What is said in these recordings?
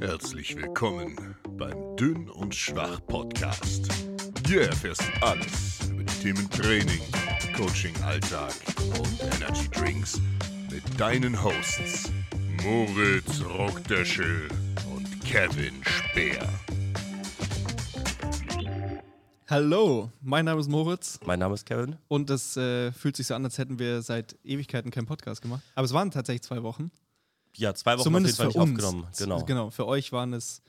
Herzlich willkommen beim Dünn und Schwach Podcast. Hier erfährst du alles über die Themen Training, Coaching, Alltag und Energy Drinks mit deinen Hosts Moritz Rockdöschel und Kevin Speer. Hallo, mein Name ist Moritz Mein Name ist Kevin. und es äh, fühlt sich so an, als hätten wir seit Ewigkeiten keinen Podcast gemacht. Aber es waren tatsächlich zwei Wochen. Ja, zwei Wochen Zumindest auf jeden. Fall nicht aufgenommen. Genau. Genau, für euch waren es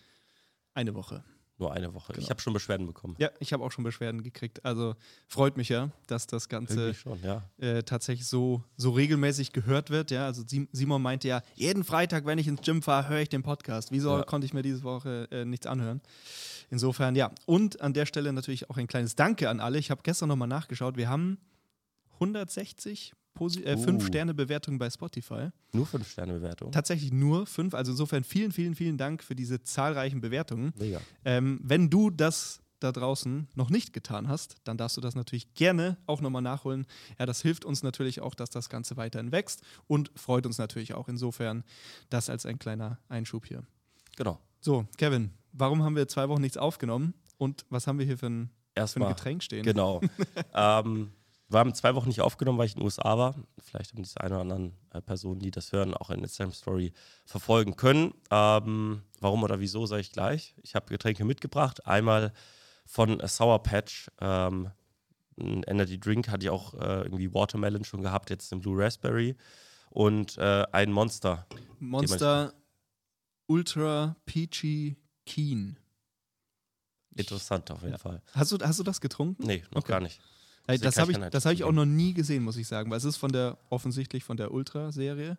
eine Woche. Nur eine Woche. Genau. Ich habe schon Beschwerden bekommen. Ja, ich habe auch schon Beschwerden gekriegt. Also freut mich ja, dass das Ganze schon, ja. äh, tatsächlich so, so regelmäßig gehört wird. Ja, also Sim- Simon meinte ja, jeden Freitag, wenn ich ins Gym fahre, höre ich den Podcast. Wieso Ja. konnte ich mir diese Woche äh, nichts anhören? Insofern, ja. Und an der Stelle natürlich auch ein kleines Danke an alle. Ich habe gestern nochmal nachgeschaut. Wir haben 160 Posi äh, Uh. 5-Sterne-Bewertungen bei Spotify. Nur fünf Sterne Bewertung. Tatsächlich nur fünf. Also insofern vielen, vielen, vielen Dank für diese zahlreichen Bewertungen. Mega. Ähm, wenn du das da draußen noch nicht getan hast, dann darfst du das natürlich gerne auch nochmal nachholen. Ja, das hilft uns natürlich auch, dass das Ganze weiterhin wächst und freut uns natürlich auch. Insofern das als ein kleiner Einschub hier. Genau. So, Kevin, warum haben wir zwei Wochen nichts aufgenommen und was haben wir hier für ein, für ein Erstmal. Getränk stehen? Genau. ähm, wir haben zwei Wochen nicht aufgenommen, weil ich in den USA war. Vielleicht haben diese eine oder anderen äh, Personen, die das hören, auch in Instagram Story verfolgen können. Ähm, warum oder wieso, sage ich gleich. Ich habe Getränke mitgebracht. Einmal von Sour Patch. Ähm, ein Energy Drink hatte ich auch äh, irgendwie Watermelon schon gehabt, jetzt den Blue Raspberry. Und äh, ein Monster. Monster Ultra Peachy Keen. Interessant auf jeden Ja. Fall. Hast du, hast du das getrunken? Nee, noch Okay. gar nicht. Deswegen das habe ich das hab ich auch noch nie gesehen, muss ich sagen, weil es ist von der, offensichtlich von der Ultra-Serie.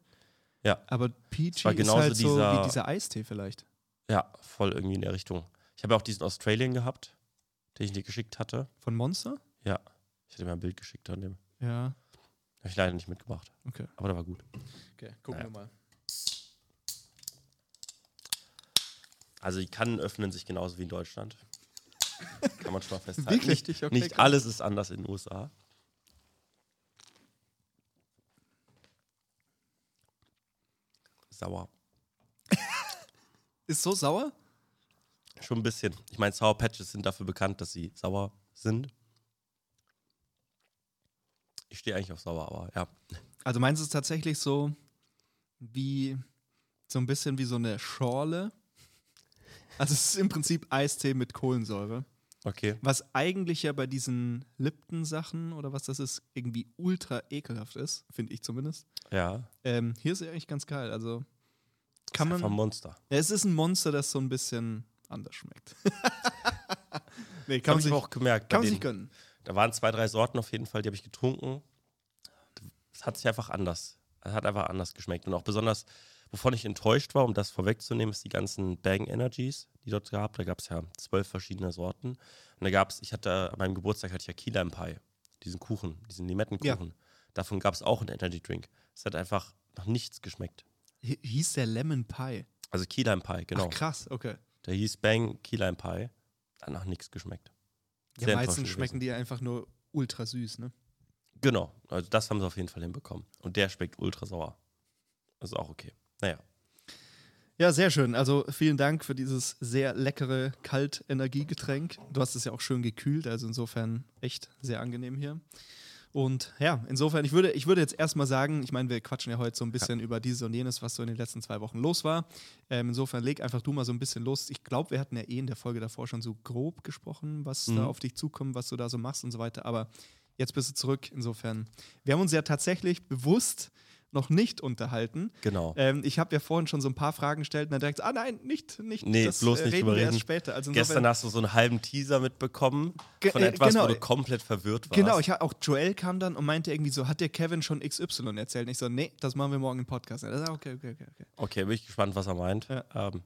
Ja. Aber Peachy war ist halt so dieser- wie dieser Eistee vielleicht. Ja, voll irgendwie in der Richtung. Ich habe ja auch diesen Australian gehabt, den ich dir geschickt hatte. Von Monster? Ja. Ich hatte mir ein Bild geschickt an dem. Ja. Habe ich leider nicht mitgebracht. Okay. Aber der war gut. Okay, gucken Ja. wir mal. Also die Kannen öffnen sich genauso wie in Deutschland. Kann man schon mal festhalten. Wirklich? Nicht, Okay, nicht alles ist anders in den USA. Sauer. Ist so sauer? Schon ein bisschen. Ich meine, Sour Patches sind dafür bekannt, dass sie sauer sind. Ich stehe eigentlich auf sauer, aber ja. Also meinst du es tatsächlich so wie so ein bisschen wie so eine Schorle? Also es ist im Prinzip Eistee mit Kohlensäure. Okay. Was eigentlich ja bei diesen Lipton-Sachen oder was das ist, irgendwie ultra ekelhaft ist, finde ich zumindest. Ja. Ähm, hier ist er eigentlich ganz geil. Also kann ist einfach ein man. Monster. Ja, es ist ein Monster, das so ein bisschen anders schmeckt. nee, Kann man ich sich, auch gemerkt. kann man sich gönnen. Da waren zwei, drei Sorten auf jeden Fall, die habe ich getrunken. Es hat sich einfach anders. Es hat einfach anders geschmeckt. Und auch besonders, wovon ich enttäuscht war, um das vorwegzunehmen, ist die ganzen Bang Energies, die dort gab. Da gab es ja zwölf verschiedene Sorten. Und da gab es, ich hatte an meinem Geburtstag hatte ich ja Key Lime Pie, diesen Kuchen, diesen Limettenkuchen. Davon gab es auch einen Energy Drink. Es hat einfach nach nichts geschmeckt. Hi- Hieß der Lemon Pie. Also Key Lime Pie, genau. Ach krass, okay. Der hieß Bang Key Lime Pie. Hat nach nichts geschmeckt. Ja, Sehr meistens enttäuschend schmecken die einfach nur ultra süß, ne? Genau, also das haben sie auf jeden Fall hinbekommen. Und der schmeckt ultra sauer. Das ist auch okay. Naja, Ja, sehr schön. Also vielen Dank für dieses sehr leckere Kalt-Energiegetränk. Du hast es ja auch schön gekühlt, also insofern echt sehr angenehm hier. Und ja, insofern, ich würde, ich würde jetzt erstmal sagen, ich meine, wir quatschen ja heute so ein bisschen über dieses und jenes, was so in den letzten zwei Wochen los war. Ähm, insofern leg einfach du mal so ein bisschen los. Ich glaube, wir hatten ja eh in der Folge davor schon so grob gesprochen, was da Mhm. auf dich zukommt, was du da so machst und so weiter. Aber jetzt bist du zurück. Insofern, wir haben uns ja tatsächlich bewusst noch nicht unterhalten. genau. Ähm, ich habe ja vorhin schon so ein paar Fragen gestellt und dann direkt, ah nein, nicht, nicht. Nee, das bloß äh, nicht reden wir erst reden. später. Also Gestern hast du so einen halben Teaser mitbekommen Ge- von äh, etwas, genau. wo du komplett verwirrt warst. Genau, ich auch Joel kam dann und meinte irgendwie so, hat dir Kevin schon XY erzählt? Und ich so, nee, das machen wir morgen im Podcast. Das okay, okay, okay, okay. okay, bin ich gespannt, was er meint. Ja. Ähm,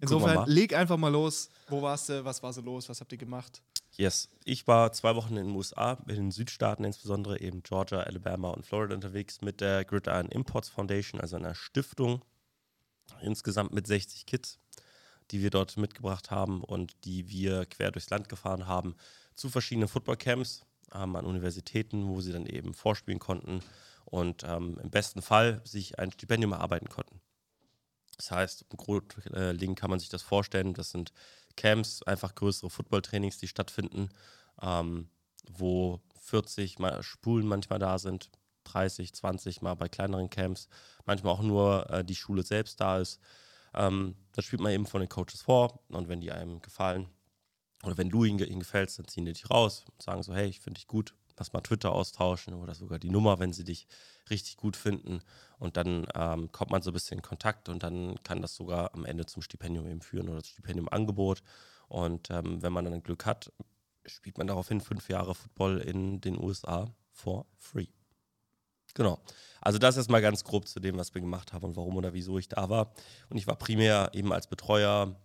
Insofern, leg einfach mal los. Wo warst du? Was war so los? Was habt ihr gemacht? Yes, ich war zwei Wochen in den USA, in den Südstaaten insbesondere, eben Georgia, Alabama und Florida unterwegs mit der Gridiron Imports Foundation, also einer Stiftung, insgesamt mit 60 Kids, die wir dort mitgebracht haben und die wir quer durchs Land gefahren haben zu verschiedenen Footballcamps ähm, an Universitäten, wo sie dann eben vorspielen konnten und ähm, im besten Fall sich ein Stipendium erarbeiten konnten. Das heißt, im Grundlink kann man sich das vorstellen, das sind Camps, einfach größere Footballtrainings, die stattfinden, ähm, wo 40 mal Spulen manchmal da sind, 30, 20 mal bei kleineren Camps, manchmal auch nur äh, die Schule selbst da ist. Ähm, das spielt man eben von den Coaches vor und wenn die einem gefallen oder wenn du ihnen, gefällst, dann ziehen die dich raus und sagen so, hey, ich finde dich gut, lass mal Twitter austauschen oder sogar die Nummer, wenn sie dich richtig gut finden. Und dann ähm, kommt man so ein bisschen in Kontakt und dann kann das sogar am Ende zum Stipendium eben führen oder zum Stipendiumangebot. Und ähm, wenn man dann Glück hat, spielt man daraufhin fünf Jahre Football in den USA for free. Genau. Also das ist mal ganz grob zu dem, was wir gemacht haben und warum oder wieso ich da war. Und ich war primär eben als Betreuer,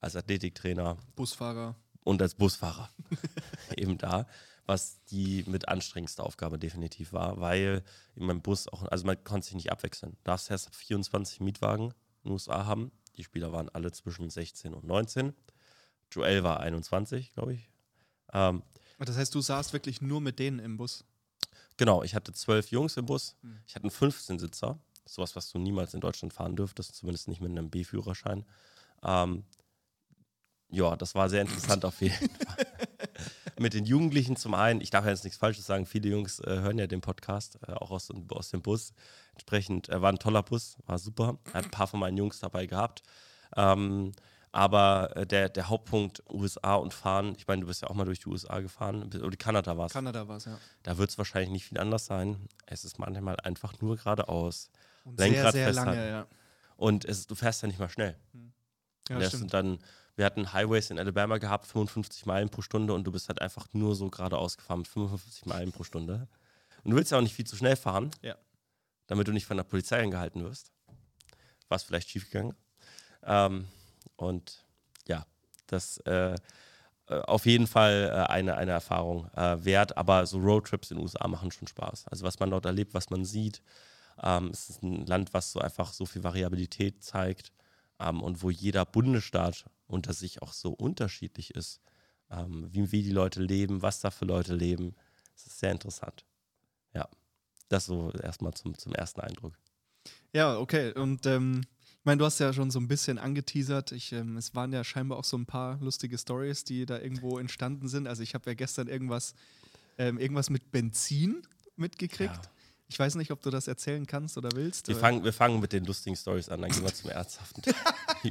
als Athletiktrainer. Busfahrer. Und als Busfahrer eben da was die mit anstrengendste Aufgabe definitiv war, weil in meinem Bus auch, also man konnte sich nicht abwechseln. Darfst erst 24 Mietwagen in den USA haben. Die Spieler waren alle zwischen 16 und 19. Joel war 21, glaube ich. Ähm, das heißt, du saßt wirklich nur mit denen im Bus? Genau, ich hatte zwölf Jungs im Bus. Hm. Ich hatte einen 15-Sitzer. Sowas, was du niemals in Deutschland fahren dürftest, zumindest nicht mit einem B-Führerschein. Ähm, ja, das war sehr interessant auf jeden Fall. Mit den Jugendlichen zum einen, ich darf jetzt nichts Falsches sagen, viele Jungs äh, hören ja den Podcast, äh, auch aus, aus dem Bus. Entsprechend äh, war ein toller Bus, war super. Hat ein paar von meinen Jungs dabei gehabt. Ähm, aber äh, der, der Hauptpunkt USA und Fahren, ich meine, du bist ja auch mal durch die USA gefahren, oder Kanada war es. Kanada war es, ja. Da wird es wahrscheinlich nicht viel anders sein. Es ist manchmal einfach nur geradeaus. Und Lenkrad sehr, sehr lange, ja. Und es, du fährst ja nicht mal schnell. Hm. Ja, das stimmt. dann wir hatten Highways in Alabama gehabt, 55 Meilen pro Stunde und du bist halt einfach nur so geradeaus gefahren mit 55 Meilen pro Stunde. Und du willst ja auch nicht viel zu schnell fahren, ja. damit du nicht von der Polizei angehalten wirst. War es vielleicht schiefgegangen. Ähm, und ja, das äh, äh, auf jeden Fall äh, eine, eine Erfahrung äh, wert, aber so Roadtrips in den USA machen schon Spaß. Also was man dort erlebt, was man sieht, ähm, es ist ein Land, was so einfach so viel Variabilität zeigt ähm, und wo jeder Bundesstaat unter sich auch so unterschiedlich ist, ähm, wie, wie die Leute leben, was da für Leute leben. Das ist sehr interessant. Ja, das so erstmal zum, zum ersten Eindruck. Ja, okay. Und ähm, ich meine, du hast ja schon so ein bisschen angeteasert. Ich, ähm, es waren ja scheinbar auch so ein paar lustige Stories, die da irgendwo entstanden sind. Also ich habe ja gestern irgendwas, ähm, irgendwas mit Benzin mitgekriegt. Ja. Ich weiß nicht, ob du das erzählen kannst oder willst. Wir, fangen, wir fangen mit den lustigen Stories an, dann gehen wir zum ernsthaften.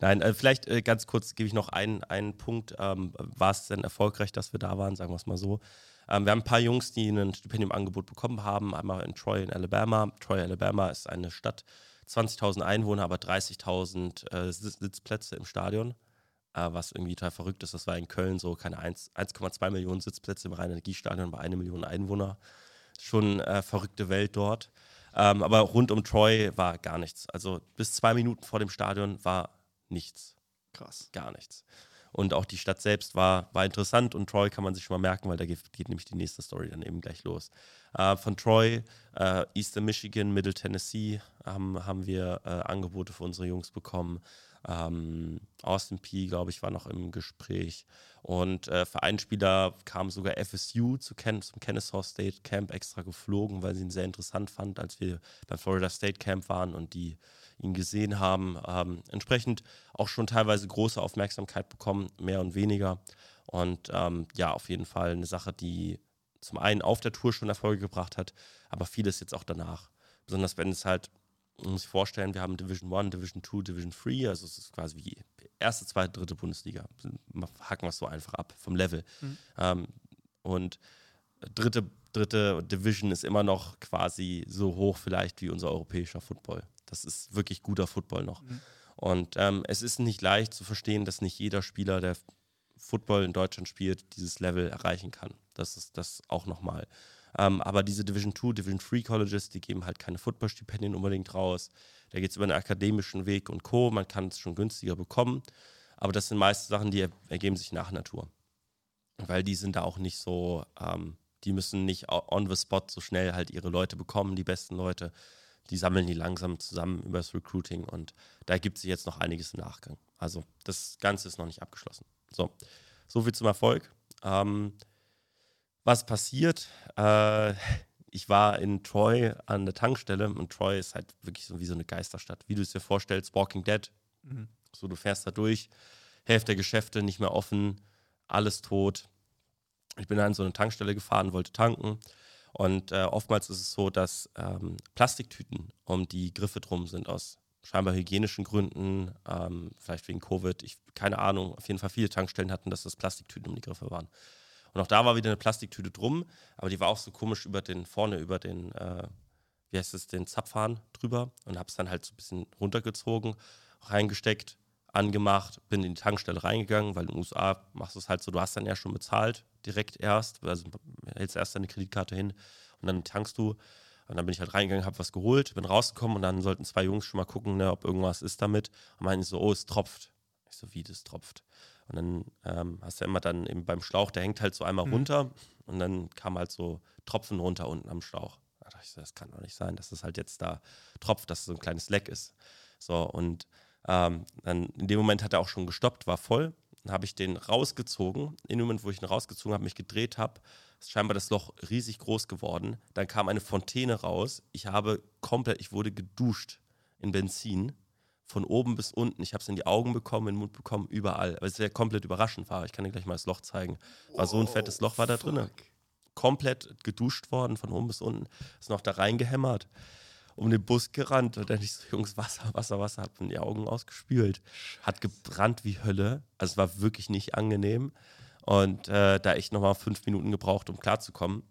Nein, äh, vielleicht äh, ganz kurz gebe ich noch einen, einen Punkt. Ähm, war es denn erfolgreich, dass wir da waren, sagen wir es mal so. Ähm, wir haben ein paar Jungs, die ein Stipendiumangebot bekommen haben, einmal in Troy in Alabama. Troy, Alabama ist eine Stadt, 20.000 Einwohner, aber 30.000 äh, Sitzplätze im Stadion, äh, was irgendwie total verrückt ist. Das war in Köln so, keine 1,2 Millionen Sitzplätze im reinen Energiestadion bei einer Million Einwohner. Schon äh, verrückte Welt dort. Ähm, aber rund um Troy war gar nichts. Also bis zwei Minuten vor dem Stadion war nichts. Krass. Gar nichts. Und auch die Stadt selbst war, war interessant und Troy kann man sich schon mal merken, weil da geht, geht nämlich die nächste Story dann eben gleich los. Äh, von Troy, äh, Eastern Michigan, Middle Tennessee haben, haben wir äh, Angebote für unsere Jungs bekommen. Ähm, Austin P, glaube ich, war noch im Gespräch. Und äh, für einen Spieler kam sogar FSU zu Ken zum Kennesaw State Camp extra geflogen, weil sie ihn sehr interessant fand, als wir beim Florida State Camp waren und die ihn gesehen haben. Ähm, entsprechend auch schon teilweise große Aufmerksamkeit bekommen, mehr und weniger. Und ähm, ja, auf jeden Fall eine Sache, die zum einen auf der Tour schon Erfolge gebracht hat, aber vieles jetzt auch danach. Besonders wenn es halt man muss sich vorstellen, wir haben Division 1, Division 2, Division 3, also es ist quasi wie erste, zweite, dritte Bundesliga. Hacken wir es so einfach ab vom Level. Mhm. Ähm, und dritte, dritte Division ist immer noch quasi so hoch vielleicht wie unser europäischer Football. Das ist wirklich guter Football noch. Mhm. Und ähm, es ist nicht leicht zu verstehen, dass nicht jeder Spieler, der Football in Deutschland spielt, dieses Level erreichen kann. Das ist das auch nochmal. Ähm, aber diese Division 2, Division 3 Colleges, die geben halt keine Footballstipendien unbedingt raus. Da geht es über einen akademischen Weg und Co. Man kann es schon günstiger bekommen. Aber das sind meist Sachen, die ergeben sich nach Natur. Weil die sind da auch nicht so, ähm, die müssen nicht on the spot so schnell halt ihre Leute bekommen, die besten Leute. Die sammeln die langsam zusammen über das Recruiting und da gibt es jetzt noch einiges im Nachgang. Also das Ganze ist noch nicht abgeschlossen. So, so viel zum Erfolg. Ähm, was passiert? Äh, ich war in Troy an der Tankstelle und Troy ist halt wirklich so wie so eine Geisterstadt, wie du es dir vorstellst, Walking Dead. Mhm. So, du fährst da durch, Hälfte der Geschäfte nicht mehr offen, alles tot. Ich bin da an so eine Tankstelle gefahren, wollte tanken. Und äh, oftmals ist es so, dass ähm, Plastiktüten um die Griffe drum sind aus scheinbar hygienischen Gründen, ähm, vielleicht wegen Covid, ich, keine Ahnung. Auf jeden Fall viele Tankstellen hatten, dass das Plastiktüten um die Griffe waren. Und auch da war wieder eine Plastiktüte drum, aber die war auch so komisch über den, vorne über den, äh, wie heißt es, den Zapfhahn drüber und habe es dann halt so ein bisschen runtergezogen, reingesteckt, angemacht, bin in die Tankstelle reingegangen, weil in den USA machst du es halt so, du hast dann ja schon bezahlt, direkt erst, also hältst erst deine Kreditkarte hin und dann tankst du. Und dann bin ich halt reingegangen, habe was geholt, bin rausgekommen und dann sollten zwei Jungs schon mal gucken, ne, ob irgendwas ist damit. Und meinten so, oh, es tropft. Ich so, wie das tropft. Und dann ähm, hast du ja immer dann eben beim Schlauch, der hängt halt so einmal mhm. runter und dann kam halt so Tropfen runter unten am Schlauch. Da dachte ich so, das kann doch nicht sein, dass das halt jetzt da tropft, dass es so ein kleines Leck ist. So, und ähm, dann in dem Moment hat er auch schon gestoppt, war voll. Dann habe ich den rausgezogen. In dem Moment, wo ich ihn rausgezogen habe, mich gedreht habe, ist scheinbar das Loch riesig groß geworden. Dann kam eine Fontäne raus. Ich habe komplett, ich wurde geduscht in Benzin. Von oben bis unten. Ich habe es in die Augen bekommen, in den Mund bekommen, überall. Weil es ja komplett überraschend war. Ich kann dir gleich mal das Loch zeigen. War so ein fettes Loch war da drin. Komplett geduscht worden, von oben bis unten. Ist noch da reingehämmert um den Bus gerannt und dann ich so, Jungs, Wasser, Wasser, Wasser, hab in die Augen ausgespült. Hat gebrannt wie Hölle. Also es war wirklich nicht angenehm. Und äh, da ich nochmal fünf Minuten gebraucht, um klarzukommen,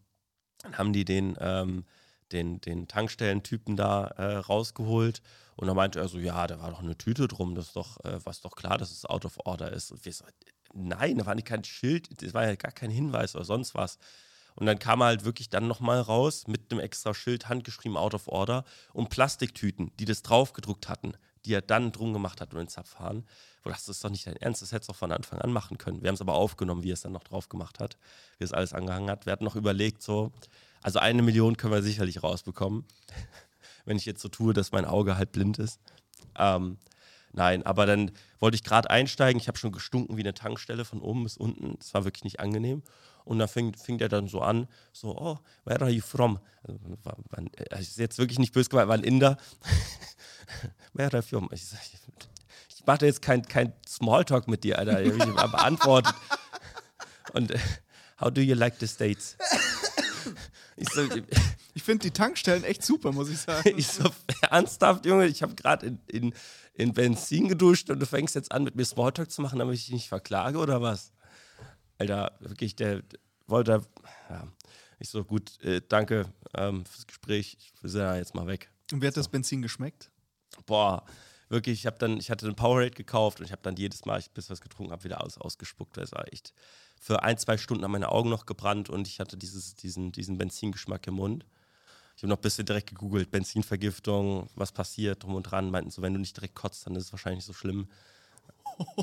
dann haben die den, ähm, den, den Tankstellentypen da äh, rausgeholt. Und dann meinte er so, ja, da war doch eine Tüte drum, das ist doch, äh, war doch klar, dass es out of order ist. Und wir so, nein, da war nicht kein Schild, das war ja gar kein Hinweis oder sonst was. Und dann kam er halt wirklich dann nochmal raus mit einem extra Schild, handgeschrieben out of order und Plastiktüten, die das draufgedruckt hatten, die er dann drum gemacht hat und den Zapfhahn. Wo das ist doch nicht dein Ernst, das hättest du auch von Anfang an machen können. Wir haben es aber aufgenommen, wie er es dann noch drauf gemacht hat, wie es alles angehangen hat. Wir hatten noch überlegt, so, also eine Million können wir sicherlich rausbekommen, wenn ich jetzt so tue, dass mein Auge halt blind ist. Ähm, nein, aber dann wollte ich gerade einsteigen. Ich habe schon gestunken wie eine Tankstelle von oben bis unten. Das war wirklich nicht angenehm. Und dann fing, fing der dann so an, so, oh, where are you from? Also, äh, ist jetzt wirklich nicht böse gemeint, war ein Inder. where are you from? Ich, ich mache jetzt kein, kein Smalltalk mit dir, Alter. Ich habe beantwortet. Und uh, how do you like the States? Ich, so, ich finde die Tankstellen echt super, muss ich sagen. ich so, ernsthaft, Junge, ich habe gerade in, in, in Benzin geduscht und du fängst jetzt an, mit mir Smalltalk zu machen, damit ich dich nicht verklage oder was? Alter, wirklich, der, wollte, ja, ich so, gut, äh, danke ähm, fürs Gespräch, ich bin ja jetzt mal weg. Und wie hat so. das Benzin geschmeckt? Boah, wirklich, ich habe dann, ich hatte einen Powerade gekauft und ich habe dann jedes Mal, ich bis was getrunken habe, wieder aus, ausgespuckt. Das war echt für ein, zwei Stunden haben meine Augen noch gebrannt und ich hatte dieses, diesen, diesen Benzingeschmack im Mund. Ich habe noch ein bisschen direkt gegoogelt, Benzinvergiftung, was passiert, drum und dran. Meinten so, wenn du nicht direkt kotzt, dann ist es wahrscheinlich so schlimm.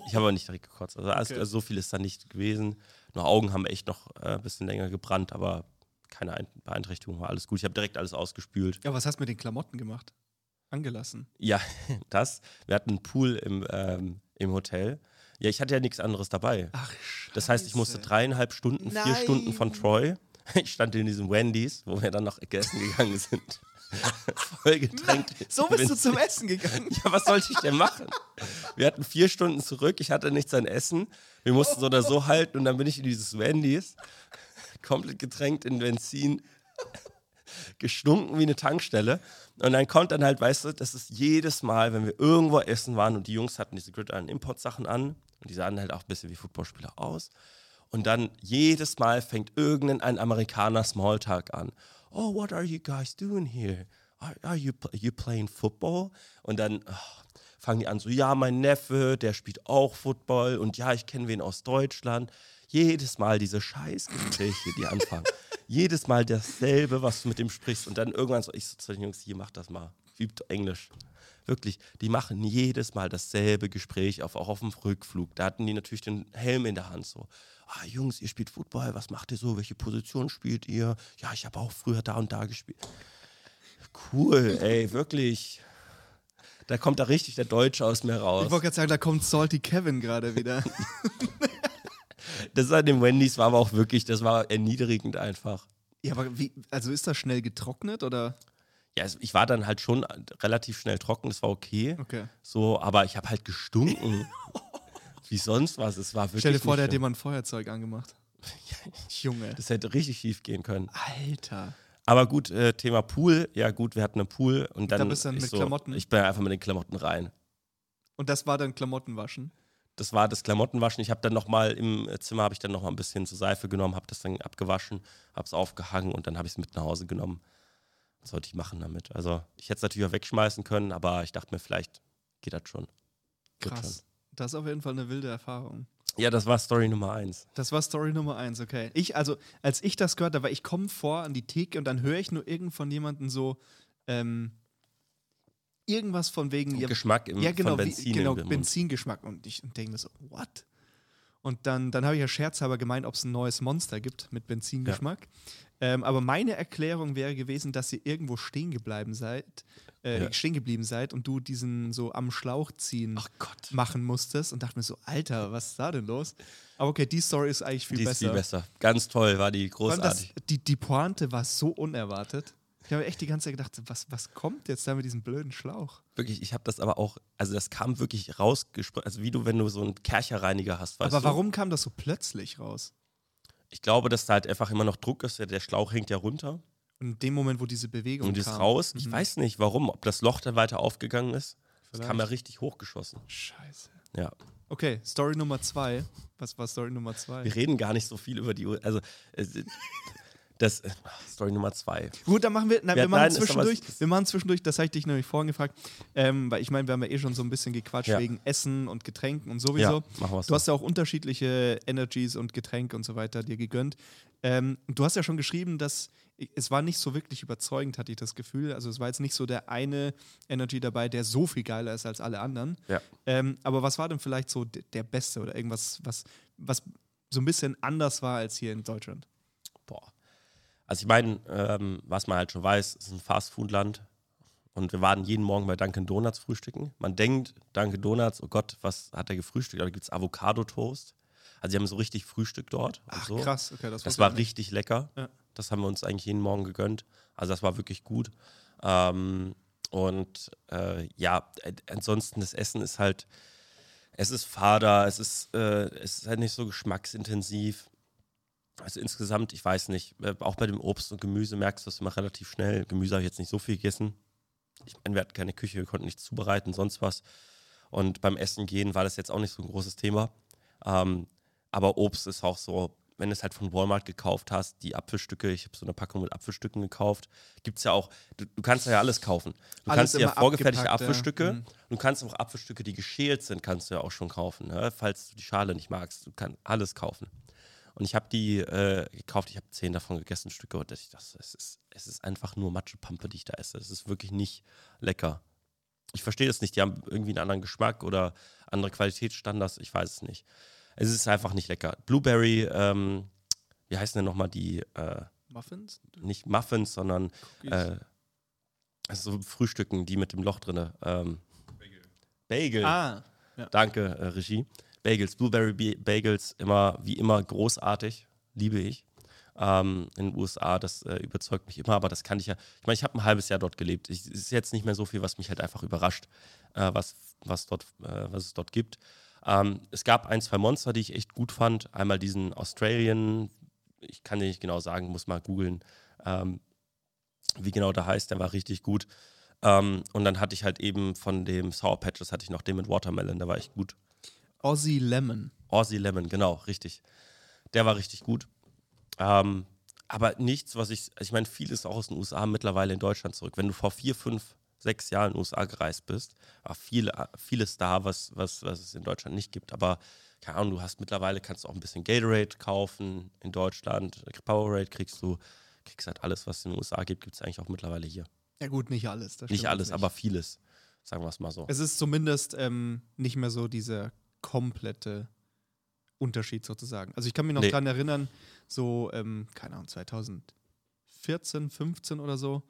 Ich habe aber nicht direkt gekotzt. Also, okay. also, so viel ist da nicht gewesen. Nur Augen haben echt noch äh, ein bisschen länger gebrannt, aber keine Beeinträchtigung, war alles gut. Ich habe direkt alles ausgespült. Ja, was hast du mit den Klamotten gemacht? Angelassen? Ja, das. Wir hatten einen Pool im, ähm, im Hotel. Ja, ich hatte ja nichts anderes dabei. Ach, Scheiße. Das heißt, ich musste dreieinhalb Stunden, Nein. vier Stunden von Troy. Ich stand in diesem Wendy's, wo wir dann noch gegessen gegangen sind. Voll getränkt. So bist du zum Essen gegangen. Ja, was sollte ich denn machen? Wir hatten vier Stunden zurück, ich hatte nichts an Essen. Wir mussten so oder so halten und dann bin ich in dieses Wendy's, komplett getränkt in Benzin, gestunken wie eine Tankstelle. Und dann kommt dann halt, weißt du, das ist jedes Mal, wenn wir irgendwo essen waren und die Jungs hatten diese Gridiron Import Sachen an und die sahen halt auch ein bisschen wie Footballspieler aus. Und dann jedes Mal fängt irgendein Amerikaner Smalltalk an oh, what are you guys doing here? Are, are you, are you playing football? Und dann oh, fangen die an so, ja, mein Neffe, der spielt auch Football und ja, ich kenne wen aus Deutschland. Jedes Mal diese Scheißgespräche, die anfangen. Jedes Mal dasselbe, was du mit dem sprichst. Und dann irgendwann so, ich so zu den Jungs, hier, mach das mal. Übt Englisch. Wirklich, die machen jedes Mal dasselbe Gespräch, auf, auch auf dem Rückflug. Da hatten die natürlich den Helm in der Hand so ah, Jungs, ihr spielt Football, was macht ihr so? Welche Position spielt ihr? Ja, ich habe auch früher da und da gespielt. Cool, ey, wirklich. Da kommt da richtig der Deutsche aus mir raus. Ich wollte gerade sagen, da kommt Salty Kevin gerade wieder. das an dem Wendy's war aber auch wirklich, das war erniedrigend einfach. Ja, aber wie, also ist das schnell getrocknet oder? Ja, also ich war dann halt schon relativ schnell trocken, das war okay. Okay. So, aber ich habe halt gestunken. wie sonst was. Es war wirklich. Stell dir vor, der hat jemand ein Feuerzeug angemacht. Junge. Das hätte richtig schief gehen können. Alter. Aber gut, äh, Thema Pool. Ja, gut, wir hatten einen Pool und dann. Da bist du dann ich mit so, Klamotten? Ich bin einfach mit den Klamotten rein. Und das war dann Klamottenwaschen. Das war das Klamottenwaschen. Ich habe dann nochmal im Zimmer, habe ich dann nochmal ein bisschen zur Seife genommen, habe das dann abgewaschen, habe es aufgehangen und dann habe ich es mit nach Hause genommen. Was sollte ich machen damit? Also, ich hätte es natürlich auch wegschmeißen können, aber ich dachte mir, vielleicht geht das schon. Krass. Das ist auf jeden Fall eine wilde Erfahrung. Ja, das war Story Nummer eins. Das war Story Nummer eins, okay. Ich, also, als ich das gehört habe, ich komme vor an die Theke und dann höre ich nur irgend von jemandem so, ähm, irgendwas von wegen, ja, Geschmack im, ja, genau, von wie- Benzin genau. Benzingeschmack. Und ich denke mir so, what? Und dann, dann habe ich ja scherzhalber gemeint, ob es ein neues Monster gibt mit Benzingeschmack. Ähm, aber meine Erklärung wäre gewesen, dass ihr irgendwo stehen geblieben seid, äh, Ja. stehen geblieben seid und du diesen so am Schlauch ziehen Ach Gott. machen musstest und dachte mir so, Alter, was ist da denn los? Aber okay, die Story ist eigentlich viel die ist besser. viel besser. Ganz toll, war die allem das, großartig. die, die Pointe war so unerwartet. Ich habe echt die ganze Zeit gedacht, was, was kommt jetzt da mit diesem blöden Schlauch? Wirklich, ich habe das aber auch, also das kam wirklich rausgesprochen, also wie du, wenn du so einen Kercherreiniger hast, weißt Aber du? warum kam das so plötzlich raus? Ich glaube, dass da halt einfach immer noch Druck ist, der Schlauch hängt ja runter Und in dem Moment, wo diese Bewegung und ist kam. raus. Ich Mhm. weiß nicht warum, ob das Loch dann weiter aufgegangen ist. Das Vielleicht. kam ja richtig hochgeschossen. Scheiße. Ja. Okay, Story Nummer zwei. Was war Story Nummer zwei? Wir reden gar nicht so viel über die, Uhr- also äh, das, äh, Story Nummer zwei. Gut, dann machen wir, nein, Ja, wir machen nein, ist zwischendurch, wir machen zwischendurch, das habe ich dich nämlich vorhin gefragt, ähm, weil ich meine, wir haben ja eh schon so ein bisschen gequatscht Ja. wegen Essen und Getränken und sowieso. Ja, machen wir Du hast ja auch unterschiedliche Energies und Getränke und so weiter dir gegönnt. Ähm, du hast ja schon geschrieben, dass es war nicht so wirklich überzeugend, hatte ich das Gefühl. Also es war jetzt nicht so der eine Energy dabei, der so viel geiler ist als alle anderen. Ja. Ähm, aber was war denn vielleicht so der beste oder irgendwas, was, was so ein bisschen anders war als hier in Deutschland? Boah. Also ich meine, ähm, was man halt schon weiß, es ist ein Fastfood-Land. Und wir waren jeden Morgen bei Dunkin' Donuts frühstücken. Man denkt, Dunkin' Donuts, oh Gott, was hat er gefrühstückt? Aber da gibt es Avocado-Toast. Also sie haben so richtig Frühstück dort. und Ach, so. krass. Okay, das, Das war richtig lecker. Ja. Das haben wir uns eigentlich jeden Morgen gegönnt. Also das war wirklich gut. Ähm, und äh, ja, äh, ansonsten das Essen ist halt, es ist fader, es ist, äh, es ist halt nicht so geschmacksintensiv. Also insgesamt, ich weiß nicht, äh, auch bei dem Obst und Gemüse merkst du das immer relativ schnell. Gemüse habe ich jetzt nicht so viel gegessen. Ich meine, wir hatten keine Küche, wir konnten nichts zubereiten, sonst was. Und beim Essen gehen war das jetzt auch nicht so ein großes Thema. Ähm, aber Obst ist auch so, wenn du es halt von Walmart gekauft hast, die Apfelstücke, ich habe so eine Packung mit Apfelstücken gekauft, gibt es ja auch, du, du kannst ja alles kaufen. Du Alles kannst ja vorgefertigte abgepackt, ja. Apfelstücke, Mhm. du kannst auch Apfelstücke, die geschält sind, kannst du ja auch schon kaufen, ne? falls du die Schale nicht magst. Du kannst alles kaufen. Und ich habe die äh, gekauft, ich habe zehn davon gegessen, Stücke, und ich dachte, es ist, es ist einfach nur Matschepampe, die ich da esse. Es ist wirklich nicht lecker. Ich verstehe das nicht, die haben irgendwie einen anderen Geschmack oder andere Qualitätsstandards, ich weiß es nicht. Es ist einfach nicht lecker. Blueberry, ähm, wie heißen denn nochmal die, äh, Muffins? nicht Muffins, sondern äh, so Frühstücken, die mit dem Loch drin. Ähm, Bagel. ah, Danke, äh, Regie. Bagels, Blueberry Ba- Bagels, immer wie immer großartig, liebe ich. Ähm, in den USA, das äh, überzeugt mich immer, aber das kann ich ja. Ich meine, ich habe ein halbes Jahr dort gelebt. Es ist jetzt nicht mehr so viel, was mich halt einfach überrascht, äh, was, was, dort, äh, was es dort gibt. Ähm, es gab ein, zwei Monster, die ich echt gut fand. Einmal diesen Australian, ich kann dir nicht genau sagen, muss mal googeln, ähm, wie genau der heißt, der war richtig gut. Ähm, und dann hatte ich halt eben von dem Sour Patch, das hatte ich noch den mit Watermelon, der war echt gut. Aussie Lemon. Aussie Lemon, genau, richtig. Der war richtig gut. Ähm, aber nichts, was ich, ich meine, vieles auch aus den USA mittlerweile in Deutschland zurück. Wenn du vor vier, fünf, sechs Jahren in den USA gereist bist, war viel, vieles da, was, was, was es in Deutschland nicht gibt. Aber keine Ahnung, du hast mittlerweile, kannst du auch ein bisschen Gatorade kaufen in Deutschland. Powerade kriegst du, kriegst halt alles, was es in den USA gibt, gibt es eigentlich auch mittlerweile hier. Ja gut, nicht alles. Nicht alles, nicht. aber vieles. Sagen wir es mal so. Es ist zumindest ähm, nicht mehr so dieser komplette Unterschied sozusagen. Also ich kann mich noch Nee. dran erinnern, so, ähm, keine Ahnung, 2014, 15 oder so,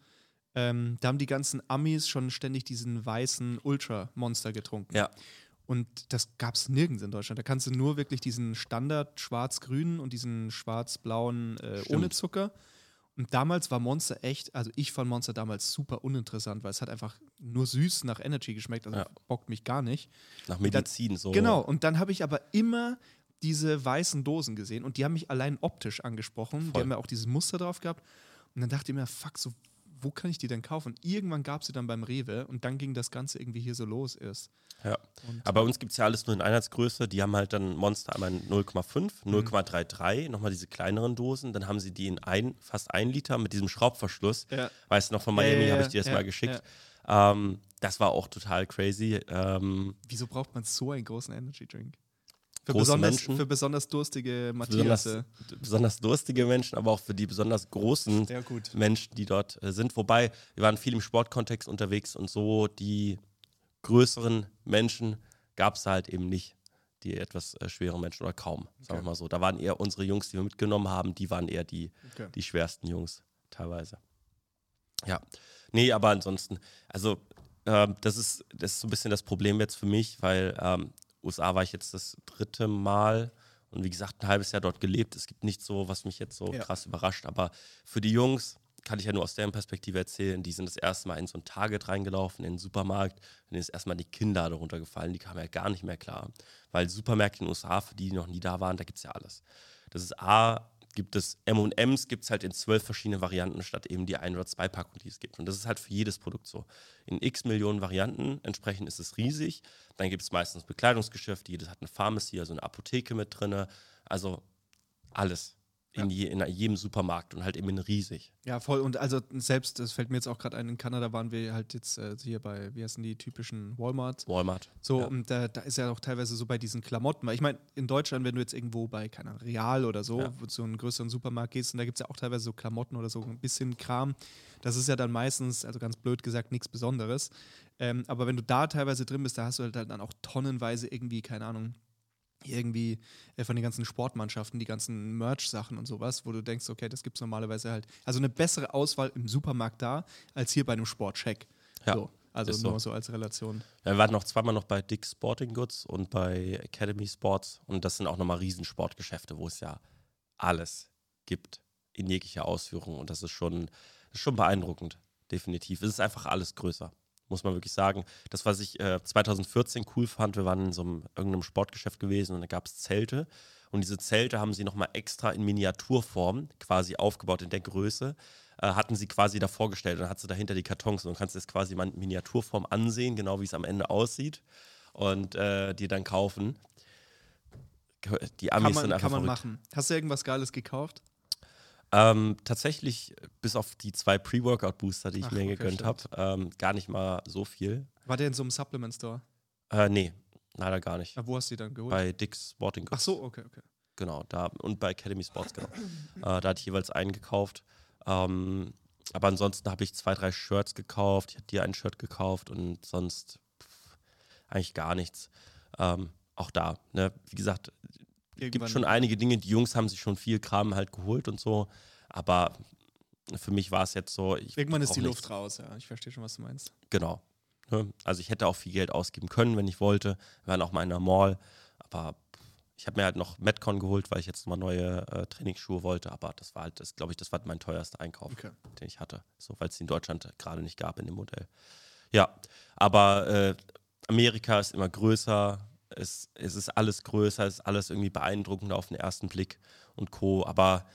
ähm, da haben die ganzen Amis schon ständig diesen weißen Ultra-Monster getrunken. Ja. Und das gab es nirgends in Deutschland. Da kannst du nur wirklich diesen Standard schwarz-grünen und diesen schwarz-blauen äh, ohne Zucker. Und damals war Monster echt, also ich fand Monster damals super uninteressant, weil es hat einfach nur süß nach Energy geschmeckt, also Ja. bockt mich gar nicht. Nach Medizin so. Genau, und dann habe ich aber immer diese weißen Dosen gesehen und die haben mich allein optisch angesprochen. Die Voll. haben ja auch dieses Muster drauf gehabt. Und dann dachte ich mir, fuck, so, wo kann ich die denn kaufen? Und irgendwann gab sie dann beim Rewe und dann ging das Ganze irgendwie hier so los erst. Ja. Und Aber bei uns gibt es ja alles nur in Einheitsgröße. Die haben halt dann Monster einmal in 0,5, Mhm. 0,33, nochmal diese kleineren Dosen. Dann haben sie die in ein, fast ein Liter mit diesem Schraubverschluss. Ja. Weißt du noch, von Ja, Miami ja, habe ich dir das ja, mal geschickt. Ähm, das war auch total crazy. Ähm, Wieso braucht man so einen großen Energy Drink? Für, besonders, Menschen. für besonders durstige besonders, Matthias. besonders durstige Menschen, aber auch für die besonders großen. Menschen, die dort äh, sind. Wobei, wir waren viel im Sportkontext unterwegs und so die größeren Menschen gab es halt eben nicht. Die etwas äh, schweren Menschen oder kaum, sagen wir mal so. Da waren eher unsere Jungs, die wir mitgenommen haben, die waren eher die, Okay. die schwersten Jungs teilweise. Ja. Nee, aber ansonsten, also ähm, das, ist, das ist so ein bisschen das Problem jetzt für mich, weil ähm, USA war ich jetzt das dritte Mal und wie gesagt, ein halbes Jahr dort gelebt. Es gibt nichts so, was mich jetzt so Ja. krass überrascht. Aber für die Jungs kann ich ja nur aus deren Perspektive erzählen, die sind das erste Mal in so ein Target reingelaufen, in den Supermarkt, und denen ist erstmal die Kinder darunter gefallen, die kamen ja gar nicht mehr klar. Weil Supermärkte in den USA, für die, die noch nie da waren, da gibt es ja alles. Das ist A, gibt es M&M's, gibt es halt in zwölf verschiedenen Varianten, statt eben die ein oder zwei Packungen, die es gibt. Und das ist halt für jedes Produkt so. In x Millionen Varianten, entsprechend ist es riesig. Dann gibt es meistens Bekleidungsgeschäfte, jedes hat eine Pharmacy, also eine Apotheke mit drin. Also alles. In, je, in jedem Supermarkt und halt eben in riesig. Ja, voll. Und also selbst, das fällt mir jetzt auch gerade ein, in Kanada waren wir halt jetzt äh, hier bei, wie heißen die typischen Walmart. Walmart. So, Ja. und da, da ist ja auch teilweise so bei diesen Klamotten, weil ich meine, in Deutschland, wenn du jetzt irgendwo bei, keine Ahnung, Real oder so, Ja. zu einem größeren Supermarkt gehst, und da gibt es ja auch teilweise so Klamotten oder so ein bisschen Kram. Das ist ja dann meistens, also ganz blöd gesagt, nichts Besonderes. Ähm, aber wenn du da teilweise drin bist, da hast du halt dann auch tonnenweise irgendwie, keine Ahnung, irgendwie äh, von den ganzen Sportmannschaften, die ganzen Merch-Sachen und sowas, wo du denkst, okay, das gibt es normalerweise halt. Also eine bessere Auswahl im Supermarkt da, als hier bei einem Sportcheck. Ja, so, also ist so. nur so als Relation. Ja, wir waren noch zweimal noch bei Dick's Sporting Goods und bei Academy Sports und das sind auch nochmal Riesensportgeschäfte, wo es ja alles gibt in jeglicher Ausführung und das ist schon, das ist schon beeindruckend, definitiv. Es ist einfach alles größer, muss man wirklich sagen. Das, was ich äh, 2014 cool fand, wir waren in so einem irgendeinem Sportgeschäft gewesen und da gab es Zelte und diese Zelte haben sie nochmal extra in Miniaturform quasi aufgebaut in der Größe äh, hatten sie quasi da vorgestellt und dann hat sie dahinter die Kartons und du kannst das quasi mal in Miniaturform ansehen, genau wie es am Ende aussieht und äh, die dann kaufen. Die Amis man, sind einfach kann man verrückt. machen. Hast du irgendwas Geiles gekauft? Ähm, tatsächlich, bis auf die zwei Pre-Workout-Booster, die ich Ach, mir okay, gegönnt habe, ähm, gar nicht mal so viel. War der in so einem Supplement-Store? Äh, nee, leider gar nicht. Ah, wo hast du die dann geholt? Bei Dick's Sporting Goods. Ach so, okay, okay. Genau, da und bei Academy Sports, genau. äh, da hatte ich jeweils einen gekauft. Ähm, aber ansonsten habe ich zwei, drei Shirts gekauft. Ich hatte dir ein Shirt gekauft und sonst pff, eigentlich gar nichts. Ähm, auch da, ne? wie gesagt, es gibt Irgendwann- schon einige Dinge, die Jungs haben sich schon viel Kram halt geholt und so. Aber für mich war es jetzt so. Ich Irgendwann ist die nichts. Luft raus, ja. Ich verstehe schon, was du meinst. Genau. Ne? Also ich hätte auch viel Geld ausgeben können, wenn ich wollte. Wir waren auch mal in der Mall. Aber ich habe mir halt noch Metcon geholt, weil ich jetzt mal neue äh, Trainingsschuhe wollte. Aber das war halt, das glaube ich, das war mein teuerster Einkauf, Okay. den ich hatte. So, weil es in Deutschland gerade nicht gab in dem Modell. Ja, aber äh, Amerika ist immer größer. Es, es ist alles größer, es ist alles irgendwie beeindruckender auf den ersten Blick und Co. Aber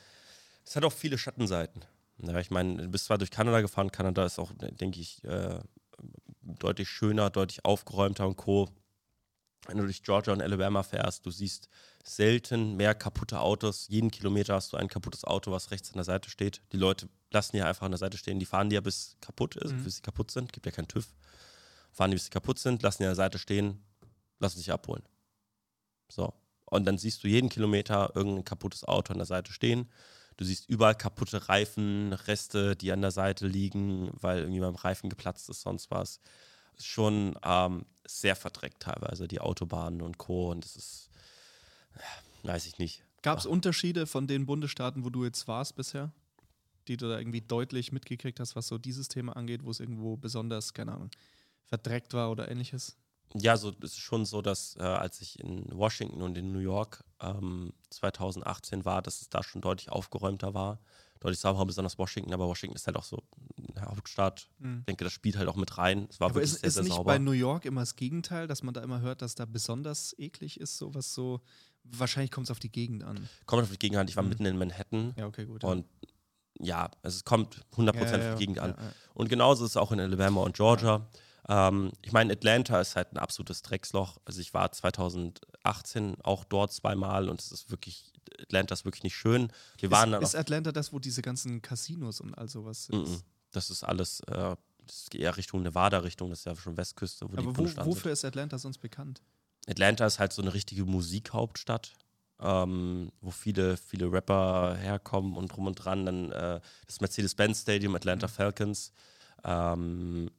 es hat auch viele Schattenseiten. Ja, ich meine, du bist zwar durch Kanada gefahren, Kanada ist auch, denke ich, äh, deutlich schöner, deutlich aufgeräumter und Co. Wenn du durch Georgia und Alabama fährst, du siehst selten mehr kaputte Autos. Jeden Kilometer hast du ein kaputtes Auto, was rechts an der Seite steht. Die Leute lassen die einfach an der Seite stehen. Die fahren die ja bis kaputt ist, Mhm. bis sie kaputt sind. Gibt ja keinen TÜV. Fahren die bis sie kaputt sind, lassen die an der Seite stehen, lassen sich abholen. So. Und dann siehst du jeden Kilometer irgendein kaputtes Auto an der Seite stehen. Du siehst überall kaputte Reifen, Reste, die an der Seite liegen, weil irgendwie beim Reifen geplatzt ist, sonst was. Ist schon ähm, sehr verdreckt teilweise, die Autobahnen und Co. Und das ist, ja, weiß ich nicht. Gab es Unterschiede von den Bundesstaaten, wo du jetzt warst bisher? Die du da irgendwie deutlich mitgekriegt hast, was so dieses Thema angeht, wo es irgendwo besonders, keine Ahnung, verdreckt war oder ähnliches? Ja, so es ist schon so, dass äh, als ich in Washington und in New York ähm, 2018 war, dass es da schon deutlich aufgeräumter war. deutlich sauberer, besonders Washington, aber Washington ist halt auch so eine Hauptstadt. Mhm. Ich denke, das spielt halt auch mit rein. Es war Aber wirklich ist, sehr, ist sehr nicht sauber. bei New York immer das Gegenteil, dass man da immer hört, dass da besonders eklig ist, sowas so. Wahrscheinlich kommt es auf die Gegend an. Kommt auf die Gegend an, ich war Mhm. mitten in Manhattan Ja, okay, gut. und ja, also es kommt 100% ja, auf ja, die Gegend an. Und genauso ist es auch in Alabama und Georgia. Ähm, ich meine, Atlanta ist halt ein absolutes Drecksloch. Also ich war 2018 auch dort zweimal und es ist wirklich, Atlanta ist wirklich nicht schön. Wir waren ist, dann ist Atlanta das, wo diese ganzen Casinos und all sowas sind? Mhm. Das ist alles, äh, das geht eher Richtung Nevada-Richtung, das ist ja schon Westküste, wo die Aber wo, wofür ist Atlanta sonst bekannt? sind. Atlanta ist halt so eine richtige Musikhauptstadt, ähm, wo viele, viele Rapper herkommen und drum und dran. Dann äh, das Mercedes-Benz Stadium, Atlanta Mhm. Falcons. Ähm,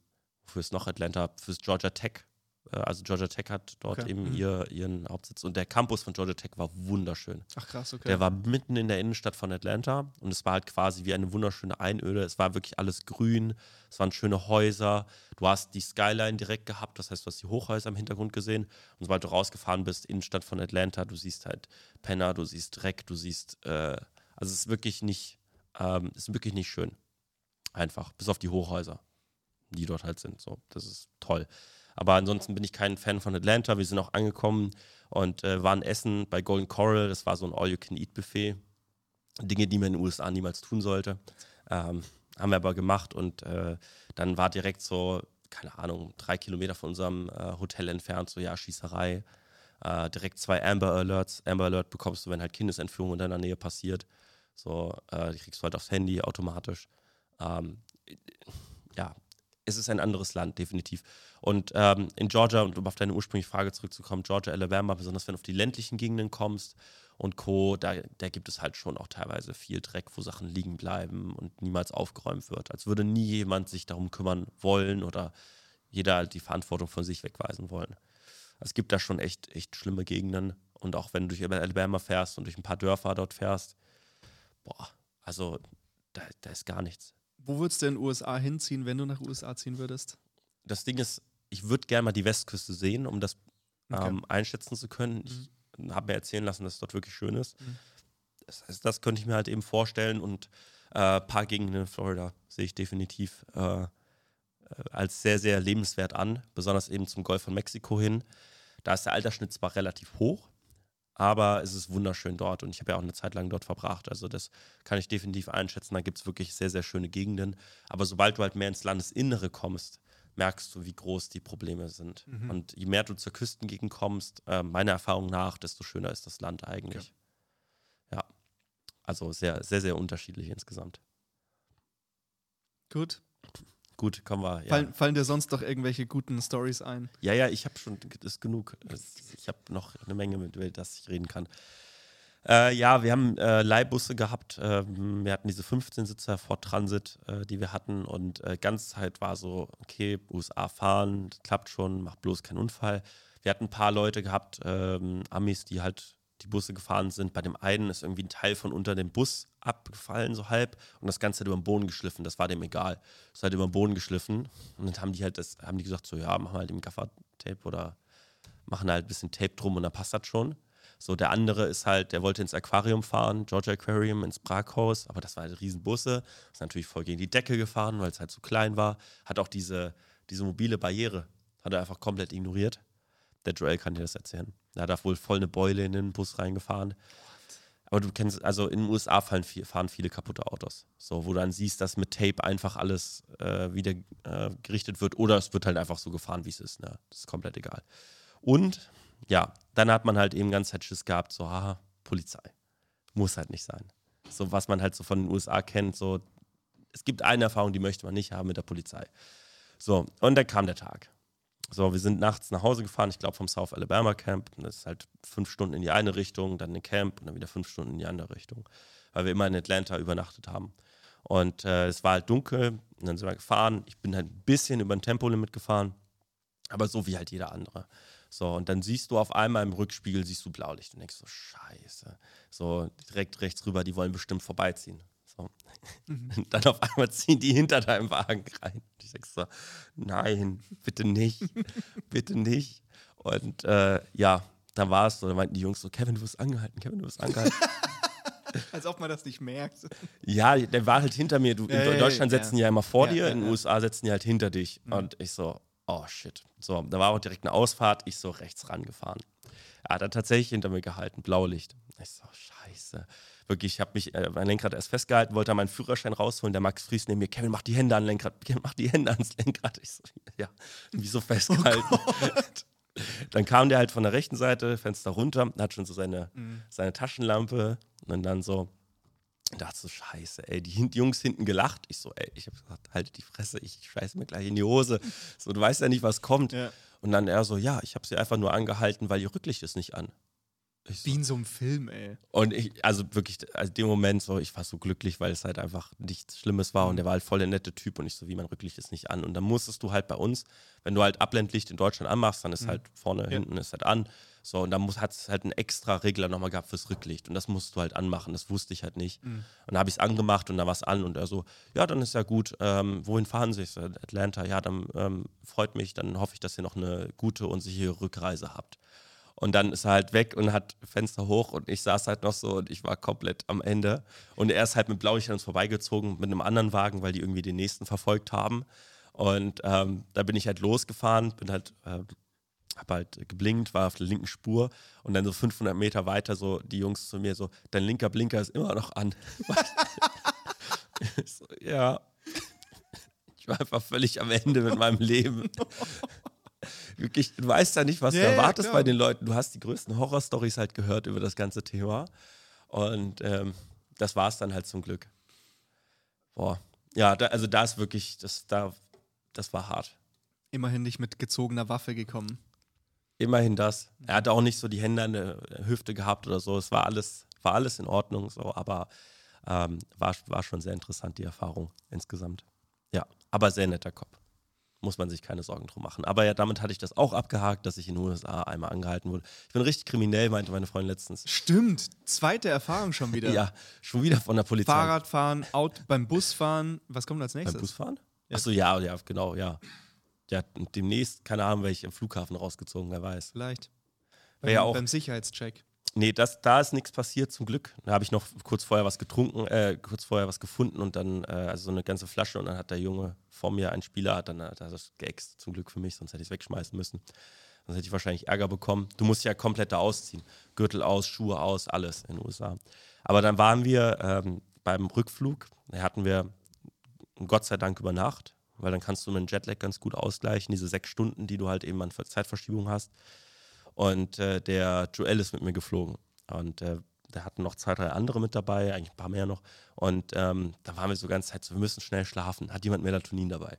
wofür ist noch Atlanta? Fürs Georgia Tech. Äh, also Georgia Tech hat dort Okay. eben Mhm. ihr, ihren Hauptsitz. Und der Campus von Georgia Tech war wunderschön. Ach krass, okay. Der war mitten in der Innenstadt von Atlanta und es war halt quasi wie eine wunderschöne Einöde. Es war wirklich alles grün, es waren schöne Häuser. Du hast die Skyline direkt gehabt, das heißt, du hast die Hochhäuser im Hintergrund gesehen. Und sobald du rausgefahren bist, Innenstadt von Atlanta, du siehst halt Penner, du siehst Dreck, du siehst, äh, also es ist wirklich nicht, ähm, es ist wirklich nicht schön. Einfach, bis auf die Hochhäuser, die dort halt sind. So, das ist toll. Aber ansonsten bin ich kein Fan von Atlanta. Wir sind auch angekommen und äh, waren essen bei Golden Coral. Das war so ein All-You-Can-Eat-Buffet. Dinge, die man in den USA niemals tun sollte. Ähm, haben wir aber gemacht und äh, dann war direkt so, keine Ahnung, drei Kilometer von unserem äh, Hotel entfernt, so ja, Schießerei. Äh, direkt zwei Amber Alerts. Amber Alert bekommst du, wenn halt Kindesentführung in deiner Nähe passiert. So, äh, die kriegst du halt aufs Handy automatisch. Ähm, ja, es ist ein anderes Land, definitiv. Und ähm, in Georgia, um auf deine ursprüngliche Frage zurückzukommen, Georgia, Alabama, besonders wenn du auf die ländlichen Gegenden kommst und Co., da, da gibt es halt schon auch teilweise viel Dreck, wo Sachen liegen bleiben und niemals aufgeräumt wird. Als würde nie jemand sich darum kümmern wollen oder jeder halt die Verantwortung von sich wegweisen wollen. Es gibt da schon echt, echt schlimme Gegenden. Und auch wenn du durch Alabama fährst und durch ein paar Dörfer dort fährst, boah, also da, da ist gar nichts. Wo würdest du in den USA hinziehen, wenn du nach USA ziehen würdest? das Ding ist, ich würde gerne mal die Westküste sehen, um das Okay. ähm, einschätzen zu können. Ich habe mir erzählen lassen, dass es dort wirklich schön ist. Mhm. Das, heißt, das könnte ich mir halt eben vorstellen und äh, ein paar Gegenden in Florida sehe ich definitiv äh, äh, als sehr, sehr lebenswert an, besonders eben zum Golf von Mexiko hin. Da ist der Altersschnitt zwar relativ hoch, aber es ist wunderschön dort und ich habe ja auch eine Zeit lang dort verbracht. Also das kann ich definitiv einschätzen. Da gibt es wirklich sehr, sehr schöne Gegenden. Aber sobald du halt mehr ins Landesinnere kommst, merkst du, wie groß die Probleme sind. Mhm. Und je mehr du zur Küstengegend kommst, äh, meiner Erfahrung nach, desto schöner ist das Land eigentlich. Ja. Also sehr, sehr, sehr unterschiedlich insgesamt. Gut. Gut, kommen wir. Ja, Fallen, fallen dir sonst noch irgendwelche guten Stories ein? ja, ja ich habe schon, das ist genug. Ich habe noch eine Menge, mit der ich reden kann. Äh, ja, wir haben äh, Leihbusse gehabt. Ähm, wir hatten diese 15-Sitzer Ford Transit, äh, die wir hatten. Und äh, ganze Zeit war so, okay, USA fahren, das klappt schon, macht bloß keinen Unfall. Wir hatten ein paar Leute gehabt, ähm, Amis, die halt die Busse gefahren sind. Bei dem einen ist irgendwie ein Teil von unter dem Bus abgefallen, so halb, und das Ganze hat über den Boden geschliffen. Das war dem egal. Das halt über den Boden geschliffen. Und dann haben die halt das, haben die gesagt, so ja, machen wir halt im Gaffer-Tape oder machen halt ein bisschen Tape drum und dann passt das schon. So, der andere ist halt, der wollte ins Aquarium fahren, Georgia Aquarium, ins Braghaus, aber das war halt Riesenbusse. Ist natürlich voll gegen die Decke gefahren, weil es halt zu klein war. Hat auch diese, diese mobile Barriere, hat er einfach komplett ignoriert. Der Joel kann dir das erzählen. Da hat er wohl voll eine Beule in den Bus reingefahren. Aber du kennst, also in den USA fahren, fahren viele kaputte Autos. So, wo du dann siehst, dass mit Tape einfach alles äh, wieder äh, gerichtet wird oder es wird halt einfach so gefahren, wie es ist. Ne? Das ist komplett egal. Und ja, dann hat man halt eben ganz Schiss gehabt, so, haha, Polizei. Muss halt nicht sein. So, was man halt so von den USA kennt, so, es gibt eine Erfahrung, die möchte man nicht haben mit der Polizei. So, und dann kam der Tag. So, wir sind nachts nach Hause gefahren, ich glaube vom South Alabama Camp. Das ist halt fünf Stunden in die eine Richtung, dann ein Camp und dann wieder fünf Stunden in die andere Richtung. Weil wir immer in Atlanta übernachtet haben. Und äh, es war halt dunkel und dann sind wir gefahren. Ich bin halt ein bisschen über ein Tempolimit gefahren, aber so wie halt jeder andere. So, und dann siehst du auf einmal im Rückspiegel, siehst du Blaulicht und denkst so, scheiße. So, direkt rechts rüber, die wollen bestimmt vorbeiziehen. So. Und dann auf einmal ziehen die hinter deinem Wagen rein. Und ich sag so, nein, bitte nicht, bitte nicht. Und äh, ja, dann war es so, dann meinten die Jungs so, Kevin, du wirst angehalten, Kevin, du wirst angehalten. Als ob man das nicht merkt. Ja, der war halt hinter mir. Du, Ja, in ja, Deutschland ja. setzen die ja immer vor dir, in den. USA setzen die halt hinter dich. Und ich so, oh shit. So, da war auch direkt eine Ausfahrt, ich so rechts rangefahren. Er hat er tatsächlich hinter mir gehalten, Blaulicht. Ich so, scheiße. Wirklich, ich habe mich äh, mein Lenkrad erst festgehalten, wollte meinen Führerschein rausholen. Der Max Fries neben mir, Kevin, mach die Hände an Lenkrad, Kevin, mach die Hände ans Lenkrad. Ich so, ja, wie so festgehalten. Dann kam der halt von der rechten Seite, Fenster runter, hat schon so seine, seine Taschenlampe und dann so, dachte so, scheiße, ey, die, Jungs hinten gelacht. Ich so, ey, ich hab gesagt, halt die Fresse, ich scheiße mir gleich in die Hose. So, du weißt ja nicht, was kommt. Ja. Und dann er so, ja, ich habe sie einfach nur angehalten, weil ihr Rücklicht ist nicht an. Ich so, Wie in so einem Film, ey. und ich, also wirklich, also in dem Moment so, ich war so glücklich, weil es halt einfach nichts Schlimmes war und der war halt voll der nette Typ und ich so, wie mein Rücklicht ist nicht an. Und dann musstest du halt bei uns, wenn du halt Abblendlicht in Deutschland anmachst, dann ist halt vorne, hinten ist halt an. So, und dann hat es halt einen extra Regler nochmal gehabt fürs Rücklicht. Und das musst du halt anmachen. Das wusste ich halt nicht. Und dann habe ich es angemacht und da war es an und er so, ja, dann ist ja gut. Ähm, wohin fahren Sie? Ich so, Atlanta, ja, dann ähm, freut mich, dann hoffe ich, dass ihr noch eine gute und sichere Rückreise habt. Und dann ist er halt weg und hat Fenster hoch und ich saß halt noch so und ich war komplett am Ende. Und er ist halt mit Blaulicht an uns vorbeigezogen mit einem anderen Wagen, weil die irgendwie den nächsten verfolgt haben. Und ähm, da bin ich halt losgefahren, bin halt, äh, hab halt geblinkt, war auf der linken Spur und dann so 500 Meter weiter so die Jungs zu mir so, dein linker Blinker ist immer noch an. so, ja. Ich war einfach völlig am Ende mit meinem Leben. Wirklich, du weißt ja nicht, was Ja, du ja, erwartest klar. bei den Leuten. Du hast die größten Horrorstories halt gehört über das ganze Thema. Und ähm, das war es dann halt zum Glück. Boah. Ja, da, also da ist wirklich, das, da, das war hart. Immerhin nicht mit gezogener Waffe gekommen. Immerhin das. Er hat auch nicht so die Hände an der Hüfte gehabt oder so. Es war alles, war alles in Ordnung, so, aber ähm, war, war schon sehr interessant, die Erfahrung insgesamt. Ja, aber sehr netter Kopf. Muss man sich keine Sorgen drum machen. Aber ja, damit hatte ich das auch abgehakt, dass ich in den USA einmal angehalten wurde. Ich bin richtig kriminell, meinte meine Freundin letztens. Stimmt. Zweite Erfahrung schon wieder. Ja, schon wieder von der Polizei. Fahrradfahren, Auto, beim Busfahren. Was kommt als Beim nächstes? Busfahren? Achso, ja, ja, genau, ja. Ja, demnächst, keine Ahnung, werde ich im Flughafen rausgezogen, wer weiß. Vielleicht. Wär ja Beim, auch- beim Sicherheitscheck. Nee, das, da ist nichts passiert, zum Glück. Da habe ich noch kurz vorher was getrunken, äh, kurz vorher was gefunden und dann, äh, also so eine ganze Flasche und dann hat der Junge vor mir, ein Spieler, hat dann hat er das geäxt, zum Glück für mich, sonst hätte ich es wegschmeißen müssen. Sonst hätte ich wahrscheinlich Ärger bekommen. Du musst ja komplett da ausziehen. Gürtel aus, Schuhe aus, alles in den USA. Aber dann waren wir ähm, beim Rückflug, da hatten wir Gott sei Dank über Nacht, weil dann kannst du mit dem Jetlag ganz gut ausgleichen, diese sechs Stunden, die du halt eben an Zeitverschiebung hast. Und äh, der Joel ist mit mir geflogen. Und äh, da hatten noch zwei, drei andere mit dabei, eigentlich ein paar mehr noch. Und ähm, da waren wir so ganz Zeit so, wir müssen schnell schlafen. Hat jemand Melatonin dabei?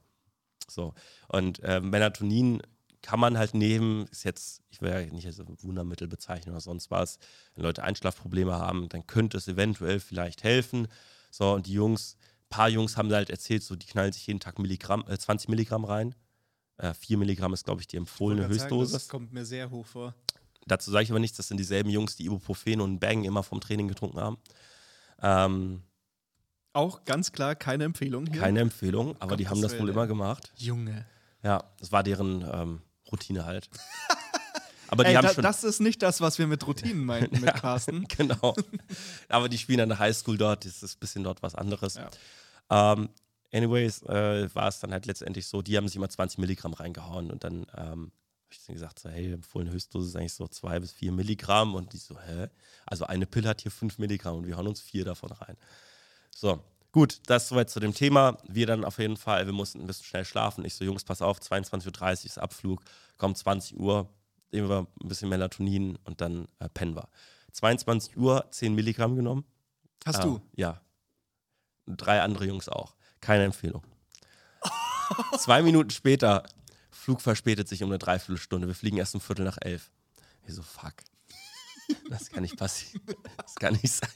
So. Und äh, Melatonin kann man halt nehmen, ist jetzt, ich will ja nicht als Wundermittel bezeichnen oder sonst was. Wenn Leute Einschlafprobleme haben, dann könnte es eventuell vielleicht helfen. So, und die Jungs, ein paar Jungs haben halt erzählt, so die knallen sich jeden Tag Milligramm, äh, 20 Milligramm rein. Äh, 4 Milligramm ist, glaube ich, die empfohlene Wollte grad sagen, Höchstdosis. Das kommt mir sehr hoch vor. Dazu sage ich aber nichts, das sind dieselben Jungs, die Ibuprofen und Bang immer vom Training getrunken haben. Ähm, Auch ganz klar keine Empfehlung hier. keine Empfehlung, aber die Gottes haben das wohl immer gemacht. Junge. Ja, das war deren ähm, Routine halt. aber die Ey, haben da, schon. das ist nicht das, was wir mit Routinen meinten mit Carsten. genau. aber die spielen an der Highschool dort, das ist ein bisschen dort was anderes. Ja. Ähm, anyways, äh, war es dann halt letztendlich so, die haben sich immer 20 Milligramm reingehauen und dann ähm, habe ich dann gesagt, so, hey, empfohlene Höchstdosis ist eigentlich so zwei bis vier Milligramm und die so, hä? Also eine Pille hat hier fünf Milligramm und wir hauen uns vier davon rein. So, gut, das soweit zu dem Thema. Wir dann auf jeden Fall, wir mussten ein bisschen schnell schlafen. Ich so, Jungs, pass auf, 22.30 Uhr ist Abflug, kommt 20 Uhr, nehmen wir ein bisschen Melatonin und dann äh, pennen wir. 22 Uhr, 10 Milligramm genommen. Hast Ah, du? Ja. Und drei andere Jungs auch. Keine Empfehlung. Zwei Minuten später, Flug verspätet sich um eine Dreiviertelstunde. Wir fliegen erst um Viertel nach elf. Ich so, fuck. Das kann nicht passieren. Das kann nicht sein.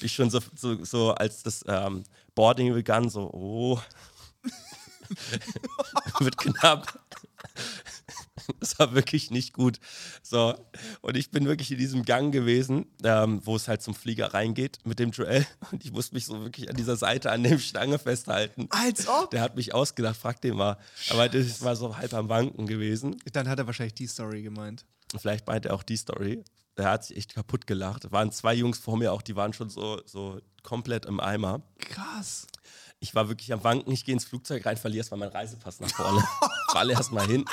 Ich schon so, so, so als das ähm, Boarding begann, so, oh. Wird knapp. Das war wirklich nicht gut. So, und ich bin wirklich in diesem Gang gewesen, ähm, wo es halt zum Flieger reingeht mit dem Joel. Und ich musste mich so wirklich an dieser Seite an dem Stange festhalten. Als ob. Der hat mich ausgedacht, frag den mal. Aber das war so halb am Wanken gewesen. Dann hat er wahrscheinlich die Story gemeint. Vielleicht meint er auch die Story. der hat sich echt kaputt gelacht. Es waren zwei Jungs vor mir auch, die waren schon so, so komplett im Eimer. Krass. Ich war wirklich am Wanken, ich gehe ins Flugzeug rein, verliere erstmal meinen Reisepass nach vorne. Fall erstmal hin.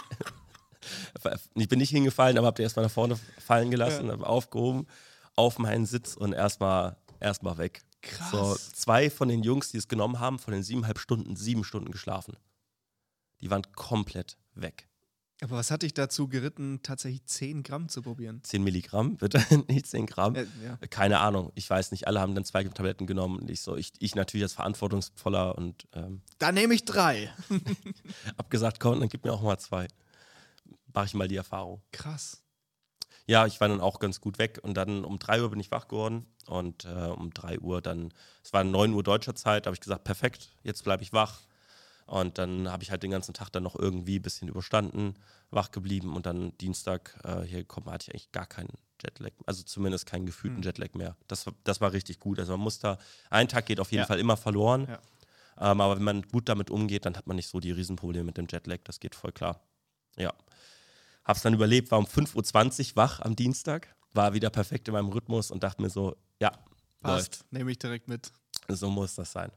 Ich bin nicht hingefallen, aber hab den erstmal nach vorne fallen gelassen, Ja. aufgehoben, auf meinen Sitz und erstmal erstmal weg. Krass. So, zwei von den Jungs, die es genommen haben, von den siebeneinhalb Stunden, sieben Stunden geschlafen. Die waren komplett weg. Aber was hat dich dazu geritten, tatsächlich 10 Gramm zu probieren? 10 Milligramm, bitte, nicht 10 Gramm. Äh, ja. Keine Ahnung, ich weiß nicht. Alle haben dann zwei Tabletten genommen. Ich so, ich, ich natürlich als verantwortungsvoller und ähm, Da nehme ich drei. hab gesagt, komm, dann gib mir auch mal zwei. Mach ich mal die Erfahrung. Krass. Ja, ich war dann auch ganz gut weg und dann um 3 Uhr bin ich wach geworden und äh, um 3 Uhr dann, es war 9 Uhr deutscher Zeit, da habe ich gesagt, perfekt, jetzt bleibe ich wach. Und dann habe ich halt den ganzen Tag dann noch irgendwie ein bisschen überstanden, wach geblieben und dann Dienstag äh, hier gekommen, hatte ich eigentlich gar keinen Jetlag, also zumindest keinen gefühlten Hm. Jetlag mehr. Das, war- das war richtig gut. Also man muss da, ein Tag geht auf jeden Ja. Fall immer verloren. Ja. Ähm, aber wenn man gut damit umgeht, dann hat man nicht so die Riesenprobleme mit dem Jetlag, das geht voll klar. Ja. Hab's dann überlebt, war um 5.20 Uhr wach am Dienstag, war wieder perfekt in meinem Rhythmus und dachte mir so, ja. Passt. Nehme ich direkt mit. So muss das sein.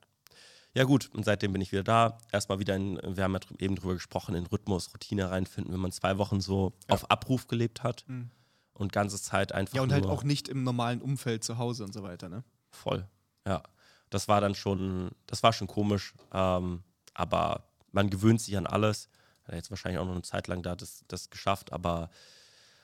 Ja gut, und seitdem bin ich wieder da. Erstmal wieder in, wir haben ja eben drüber gesprochen, in Rhythmus, Routine reinfinden, wenn man zwei Wochen so auf Abruf gelebt hat Mhm. und ganze Zeit einfach Ja, und halt auch nicht im normalen Umfeld zu Hause und so weiter, ne? voll. Ja, das war dann schon, das war schon komisch, ähm, aber man gewöhnt sich an alles. Hat jetzt wahrscheinlich auch noch eine Zeit lang da das, das geschafft, aber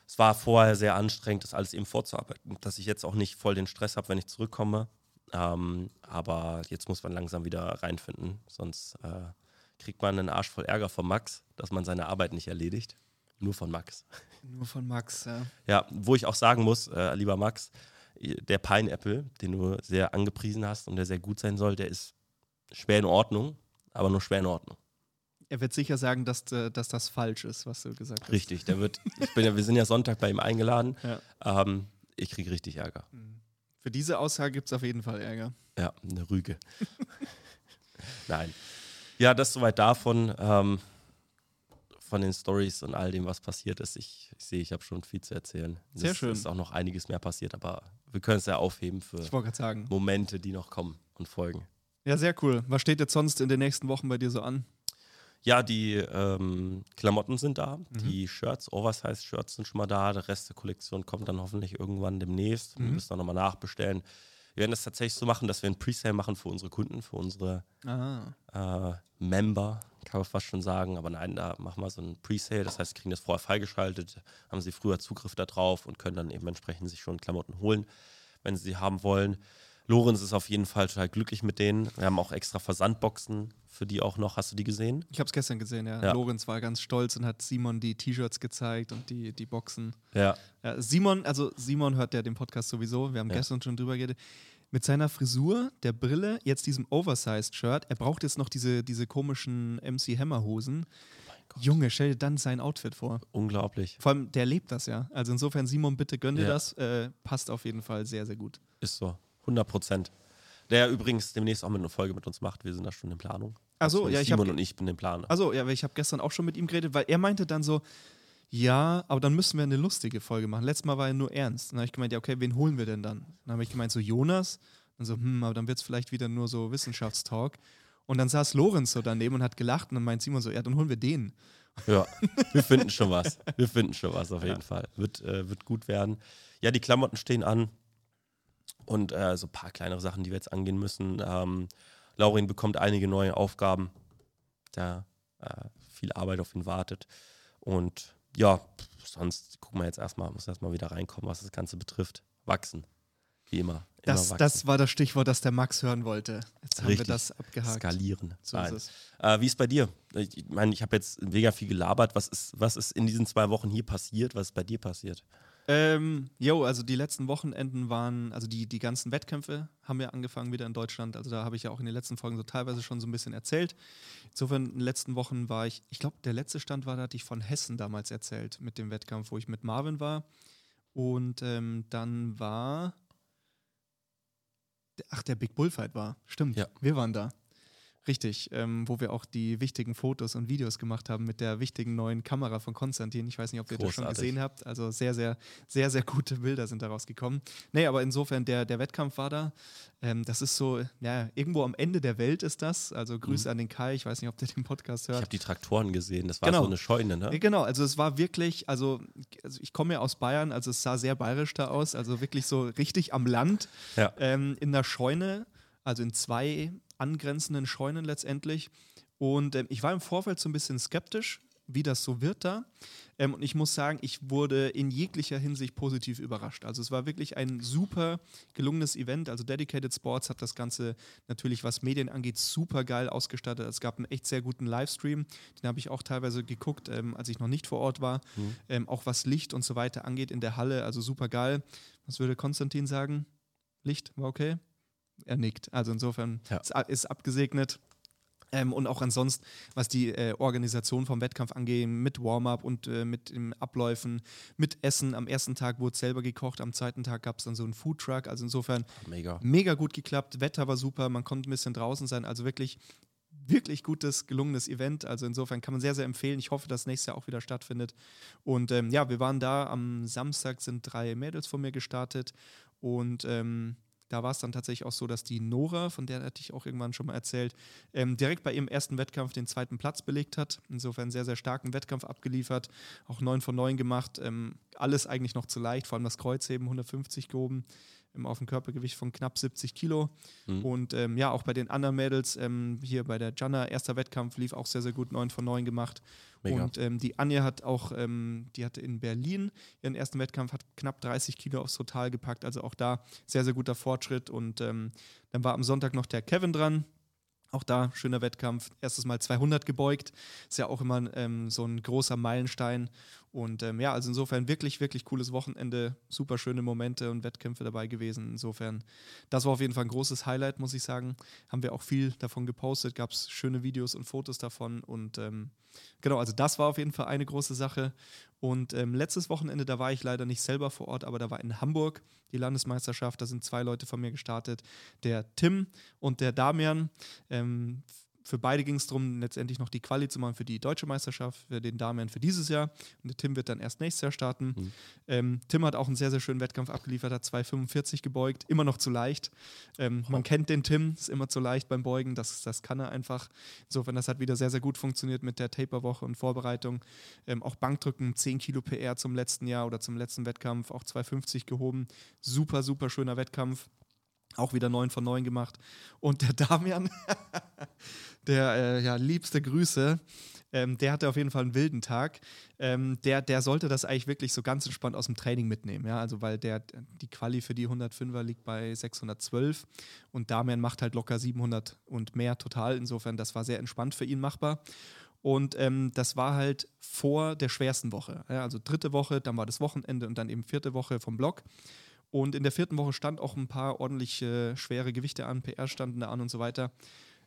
es war vorher sehr anstrengend, das alles eben vorzuarbeiten, dass ich jetzt auch nicht voll den Stress habe, wenn ich zurückkomme. Ähm, aber jetzt muss man langsam wieder reinfinden, sonst äh, kriegt man einen Arsch voll Ärger von Max, dass man seine Arbeit nicht erledigt. Nur von Max. Nur von Max, ja. Ja, wo ich auch sagen muss, äh, lieber Max, der Pineapple, den du sehr angepriesen hast und der sehr gut sein soll, der ist schwer in Ordnung, aber nur schwer in Ordnung. Er wird sicher sagen, dass, äh, dass das falsch ist, was du gesagt hast. Richtig, der wird, ich bin ja, wir sind ja Sonntag bei ihm eingeladen. Ja. Ähm, ich kriege richtig Ärger. Für diese Aussage gibt es auf jeden Fall Ärger. Ja, eine Rüge. Nein. Ja, das soweit davon. Ähm, von den Stories und all dem, was passiert ist. Ich, ich sehe, ich habe schon viel zu erzählen. Sehr es schön. ist auch noch einiges mehr passiert, aber wir können es ja aufheben für. Momente, die noch kommen und folgen. Ja, sehr cool. Was steht jetzt sonst in den nächsten Wochen bei dir so an? Ja, die ähm, Klamotten sind da, Mhm. die Shirts, Oversize-Shirts sind schon mal da. Der Rest der Kollektion kommt dann hoffentlich irgendwann demnächst. Wir Mhm. müssen dann nochmal nachbestellen. Wir werden das tatsächlich so machen, dass wir ein Presale machen für unsere Kunden, für unsere Ah. äh, Member, kann man fast schon sagen. Aber nein, da machen wir so ein Presale. Das heißt, sie kriegen das vorher freigeschaltet, haben sie früher Zugriff darauf und können dann eben entsprechend sich schon Klamotten holen, wenn sie sie haben wollen. Lorenz ist auf jeden Fall total glücklich mit denen. Wir haben auch extra Versandboxen für die auch noch. Hast du die gesehen? Ich habe es gestern gesehen, ja. Ja. Lorenz war ganz stolz und hat Simon die T-Shirts gezeigt und die, die Boxen. Ja. Ja, Simon, also Simon hört ja den Podcast sowieso, wir haben Ja. gestern schon drüber geredet. Mit seiner Frisur, der Brille, jetzt diesem Oversized-Shirt, er braucht jetzt noch diese, diese komischen MC Hammer-Hosen. Junge, stell dir dann sein Outfit vor. Unglaublich. Vor allem, der lebt das ja. Also insofern, Simon, bitte gönn dir Ja. das. Äh, passt auf jeden Fall sehr, sehr gut. Ist so. 100 Prozent. Der übrigens demnächst auch mit einer Folge mit uns macht. Wir sind da schon in Planung. Also ja, ich hab Simon ge- und ich bin in Planung. Also, ja, weil ich habe gestern auch schon mit ihm geredet, weil er meinte dann so, ja, aber dann müssen wir eine lustige Folge machen. Letztes Mal war er nur ernst. Dann habe ich gemeint, ja, okay, wen holen wir denn dann? Dann habe ich gemeint, so Jonas. Dann so, hm, aber dann wird es vielleicht wieder nur so Wissenschaftstalk. Und dann saß Lorenz so daneben und hat gelacht und dann meint Simon so, ja, dann holen wir den. Ja, wir finden schon was. Wir finden schon was auf jeden Fall. Wird, äh, wird gut werden. Ja, die Klamotten stehen an. Und äh, so ein paar kleinere Sachen, die wir jetzt angehen müssen. Ähm, Laurin bekommt einige neue Aufgaben. Da äh, viel Arbeit auf ihn wartet. Und ja, sonst gucken wir jetzt erstmal, muss erstmal wieder reinkommen, was das Ganze betrifft. Wachsen. Wie immer. immer Das, wachsen. das war das Stichwort, das der Max hören wollte. Jetzt haben wir Richtig. das abgehakt. Skalieren. So ist es. Äh, wie ist bei dir? Ich ich meine, ich habe jetzt mega viel gelabert. Was ist, was ist in diesen zwei Wochen hier passiert? Was ist bei dir passiert? Ähm, jo, also die letzten Wochenenden waren, also die, die ganzen Wettkämpfe haben ja angefangen wieder in Deutschland. Also da habe ich ja auch in den letzten Folgen so teilweise schon so ein bisschen erzählt. Insofern in den letzten Wochen war ich, ich glaube, der letzte Stand war, da hatte ich von Hessen damals erzählt mit dem Wettkampf, wo ich mit Marvin war. Und ähm, dann war, ach, der Big Bullfight war, stimmt, Ja. wir waren da. Richtig, ähm, wo wir auch die wichtigen Fotos und Videos gemacht haben mit der wichtigen neuen Kamera von Konstantin. Ich weiß nicht, ob ihr das schon gesehen habt. Also sehr, sehr, sehr, sehr gute Bilder sind daraus gekommen. Nee, aber insofern, der, der Wettkampf war da. Ähm, das ist so, ja, irgendwo am Ende der Welt ist das. Also Grüße mhm. an den Kai. Ich weiß nicht, ob der den Podcast hört. Ich habe die Traktoren gesehen. Das war genau. so eine Scheune, ne? Genau, also es war wirklich, also, also ich komme ja aus Bayern, also es sah sehr bayerisch da aus. Also wirklich so richtig am Land ja. ähm, in der Scheune also in zwei angrenzenden Scheunen letztendlich. Und ähm, ich war im Vorfeld so ein bisschen skeptisch, wie das so wird da. Ähm, und ich muss sagen, ich wurde in jeglicher Hinsicht positiv überrascht. Also es war wirklich ein super gelungenes Event. Also Dedicated Sports hat das Ganze natürlich, was Medien angeht, super geil ausgestattet. Es gab einen echt sehr guten Livestream. Den habe ich auch teilweise geguckt, ähm, als ich noch nicht vor Ort war. Mhm. Ähm, auch was Licht und so weiter angeht in der Halle. Also super geil. Was würde Konstantin sagen? Licht war okay? Er nickt. Also insofern ja. ist, abgesegnet. Ähm, und auch ansonsten, was die äh, Organisation vom Wettkampf angeht, mit Warm-up und äh, mit den Abläufen, mit Essen. Am ersten Tag wurde selber gekocht, am zweiten Tag gab es dann so einen Foodtruck. Also insofern mega. mega gut geklappt. Wetter war super, man konnte ein bisschen draußen sein. Also wirklich, wirklich gutes, gelungenes Event. Also insofern kann man sehr, sehr empfehlen. Ich hoffe, dass nächstes Jahr auch wieder stattfindet. Und ähm, ja, wir waren da. Am Samstag sind drei Mädels von mir gestartet und ähm, da war es dann tatsächlich auch so, dass die Nora, von der hatte ich auch irgendwann schon mal erzählt, ähm, direkt bei ihrem ersten Wettkampf den zweiten Platz belegt hat. Insofern sehr, sehr starken Wettkampf abgeliefert, auch 9 von 9 gemacht. Ähm, alles eigentlich noch zu leicht, vor allem das Kreuzheben 150 gehoben auf dem Körpergewicht von knapp 70 Kilo. Mhm. Und ähm, ja, auch bei den anderen Mädels, ähm, hier bei der Jana, erster Wettkampf lief auch sehr, sehr gut, 9 von 9 gemacht. Mega. Und ähm, die Anja hat auch, ähm, die hatte in Berlin ihren ersten Wettkampf, hat knapp 30 Kilo aufs Total gepackt. Also auch da sehr, sehr guter Fortschritt. Und ähm, dann war am Sonntag noch der Kevin dran. Auch da schöner Wettkampf. Erstes Mal 200 gebeugt. Ist ja auch immer ähm, so ein großer Meilenstein. Und ähm, ja, also insofern wirklich, wirklich cooles Wochenende. Super schöne Momente und Wettkämpfe dabei gewesen. Insofern, das war auf jeden Fall ein großes Highlight, muss ich sagen. Haben wir auch viel davon gepostet. Gab es schöne Videos und Fotos davon. Und ähm, genau, also das war auf jeden Fall eine große Sache. Und ähm, letztes Wochenende, da war ich leider nicht selber vor Ort, aber da war in Hamburg die Landesmeisterschaft. Da sind zwei Leute von mir gestartet, der Tim und der Damian. Ähm, für beide ging es darum, letztendlich noch die Quali zu machen für die deutsche Meisterschaft, für den Damian für dieses Jahr. Und der Tim wird dann erst nächstes Jahr starten. Mhm. Ähm, Tim hat auch einen sehr, sehr schönen Wettkampf abgeliefert, hat 2,45 gebeugt, immer noch zu leicht. Ähm, man kennt den Tim, ist immer zu leicht beim Beugen, das, das kann er einfach. Insofern, das hat wieder sehr, sehr gut funktioniert mit der Taperwoche und Vorbereitung. Ähm, auch Bankdrücken, 10 Kilo PR zum letzten Jahr oder zum letzten Wettkampf, auch 2,50 gehoben. Super, super schöner Wettkampf. Auch wieder 9 von 9 gemacht. Und der Damian, der äh, ja, liebste Grüße, ähm, der hatte auf jeden Fall einen wilden Tag. Ähm, der, der sollte das eigentlich wirklich so ganz entspannt aus dem Training mitnehmen. Ja? Also, weil der, die Quali für die 105er liegt bei 612 und Damian macht halt locker 700 und mehr total. Insofern, das war sehr entspannt für ihn machbar. Und ähm, das war halt vor der schwersten Woche. Ja? Also dritte Woche, dann war das Wochenende und dann eben vierte Woche vom Block. Und in der vierten Woche stand auch ein paar ordentliche schwere Gewichte an, PR standen da an und so weiter.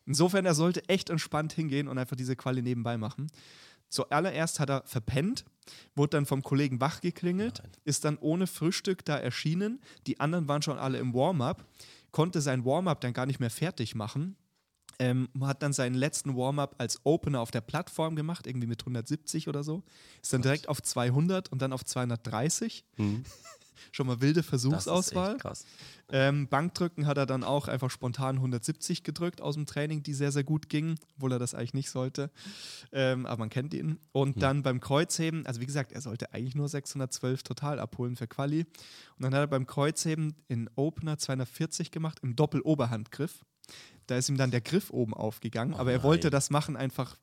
Insofern, er sollte echt entspannt hingehen und einfach diese Quali nebenbei machen. Zuallererst hat er verpennt, wurde dann vom Kollegen wach geklingelt, Nein. ist dann ohne Frühstück da erschienen. Die anderen waren schon alle im Warm-up, konnte sein Warm-up dann gar nicht mehr fertig machen. Ähm, hat dann seinen letzten Warm-up als Opener auf der Plattform gemacht, irgendwie mit 170 oder so. Ist dann direkt auf 200 und dann auf 230. Mhm. Schon mal wilde Versuchsauswahl. Ähm, Bankdrücken hat er dann auch einfach spontan 170 gedrückt aus dem Training, die sehr, sehr gut ging, obwohl er das eigentlich nicht sollte. Ähm, aber man kennt ihn. Und hm. dann beim Kreuzheben, also wie gesagt, er sollte eigentlich nur 612 total abholen für Quali. Und dann hat er beim Kreuzheben in Opener 240 gemacht im Doppel-Oberhandgriff. Da ist ihm dann der Griff oben aufgegangen, oh aber er wollte das machen einfach,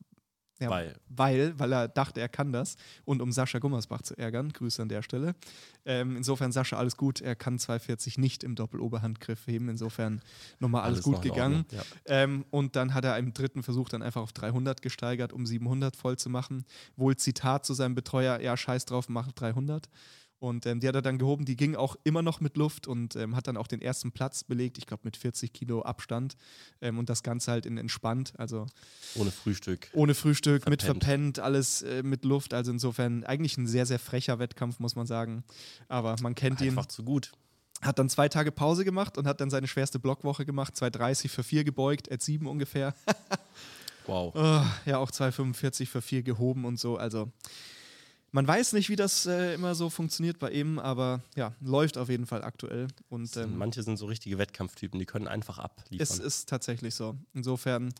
ja, weil. weil. Weil er dachte, er kann das. Und um Sascha Gummersbach zu ärgern, Grüße an der Stelle. Ähm, insofern, Sascha, alles gut. Er kann 240 nicht im Doppel-Oberhandgriff heben. Insofern nochmal alles, alles gut gegangen. Ja. Ähm, und dann hat er im dritten Versuch dann einfach auf 300 gesteigert, um 700 voll zu machen. Wohl Zitat zu seinem Betreuer: Ja, scheiß drauf, mach 300. Und ähm, die hat er dann gehoben, die ging auch immer noch mit Luft und ähm, hat dann auch den ersten Platz belegt, ich glaube mit 40 Kilo Abstand. Ähm, und das Ganze halt in entspannt, also ohne Frühstück. Ohne Frühstück, verpennt. mit verpennt, alles äh, mit Luft. Also insofern eigentlich ein sehr, sehr frecher Wettkampf, muss man sagen. Aber man kennt Einfach ihn. Einfach zu gut. hat dann zwei Tage Pause gemacht und hat dann seine schwerste Blockwoche gemacht, 2,30 für 4 gebeugt, at 7 ungefähr. Wow. Oh, ja, auch 2,45 für 4 gehoben und so. Also man weiß nicht, wie das äh, immer so funktioniert bei ihm, aber ja, läuft auf jeden Fall aktuell. Und ähm, Manche sind so richtige Wettkampftypen, die können einfach abliefern. es ist tatsächlich so. Insofern,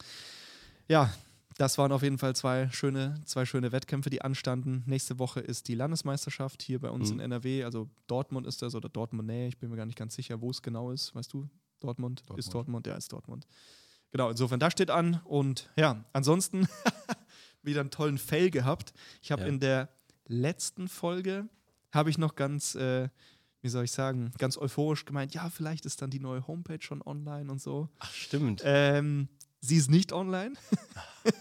ja, das waren auf jeden Fall zwei schöne, zwei schöne Wettkämpfe, die anstanden. Nächste Woche ist die Landesmeisterschaft hier bei uns Mhm. in NRW. Also Dortmund ist das oder Dortmund Nähe. Ich bin mir gar nicht ganz sicher, wo es genau ist. Weißt du? Dortmund? Dortmund. Ist Dortmund? Ja, ist Dortmund. Genau, insofern, da steht an. Und ja, ansonsten wieder einen tollen Fail gehabt. Ich habe Ja. in der letzten Folge, habe ich noch ganz, äh, wie soll ich sagen, ganz euphorisch gemeint, ja, vielleicht ist dann die neue Homepage schon online und so. Ach, stimmt. Ähm, sie ist nicht online.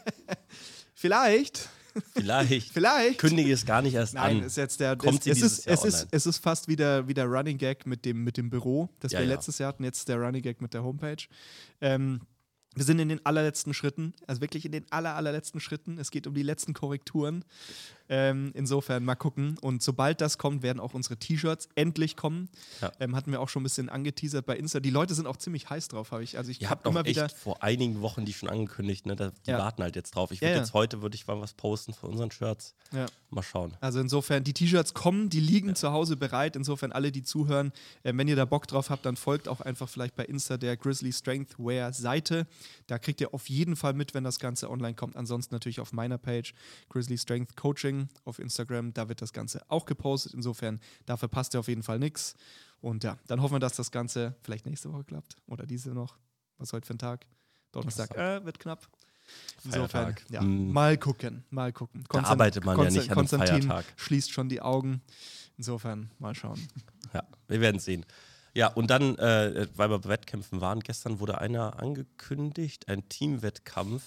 vielleicht, Vielleicht. vielleicht. Kündige es gar nicht erst Nein, an. ist jetzt der. Kommt es, sie es, ist, Jahr es, ist, es ist fast wieder, wieder Running Gag mit dem, mit dem Büro, das Ja, wir ja. letztes Jahr hatten. Jetzt der Running Gag mit der Homepage. Ähm, wir sind in den allerletzten Schritten, also wirklich in den aller, allerletzten Schritten. Es geht um die letzten Korrekturen. Ähm, insofern mal gucken. Und sobald das kommt, werden auch unsere T-Shirts endlich kommen. Ja. Ähm, hatten wir auch schon ein bisschen angeteasert bei Insta. Die Leute sind auch ziemlich heiß drauf, habe ich. Also ich Ihr hab habt auch immer wieder. echt vor einigen Wochen die schon angekündigt, ne? Die Ja. warten halt jetzt drauf. Ich würde ja. jetzt heute würde ich mal was posten von unseren Shirts. Mal schauen. Also insofern, die T-Shirts kommen, die liegen zu Hause bereit. Insofern alle, die zuhören, äh, wenn ihr da Bock drauf habt, dann folgt auch einfach vielleicht bei Insta der Grizzly Strength Wear Seite. Da kriegt ihr auf jeden Fall mit, wenn das Ganze online kommt. Ansonsten natürlich auf meiner Page Grizzly Strength Coaching auf Instagram. Da wird das Ganze auch gepostet. Insofern, da verpasst ihr auf jeden Fall nichts. Und ja, dann hoffen wir, dass das Ganze vielleicht nächste Woche klappt. Oder diese noch. Was ist heute für ein Tag? Donnerstag. Äh, wird knapp. Insofern, Feiertag. ja, Mm. mal gucken, mal gucken. Da arbeitet man ja nicht an einem Konstantin Feiertag. schließt schon die Augen. Insofern, mal schauen. Ja, wir werden sehen. Ja, und dann, äh, weil wir bei Wettkämpfen waren, gestern wurde einer angekündigt, ein Teamwettkampf.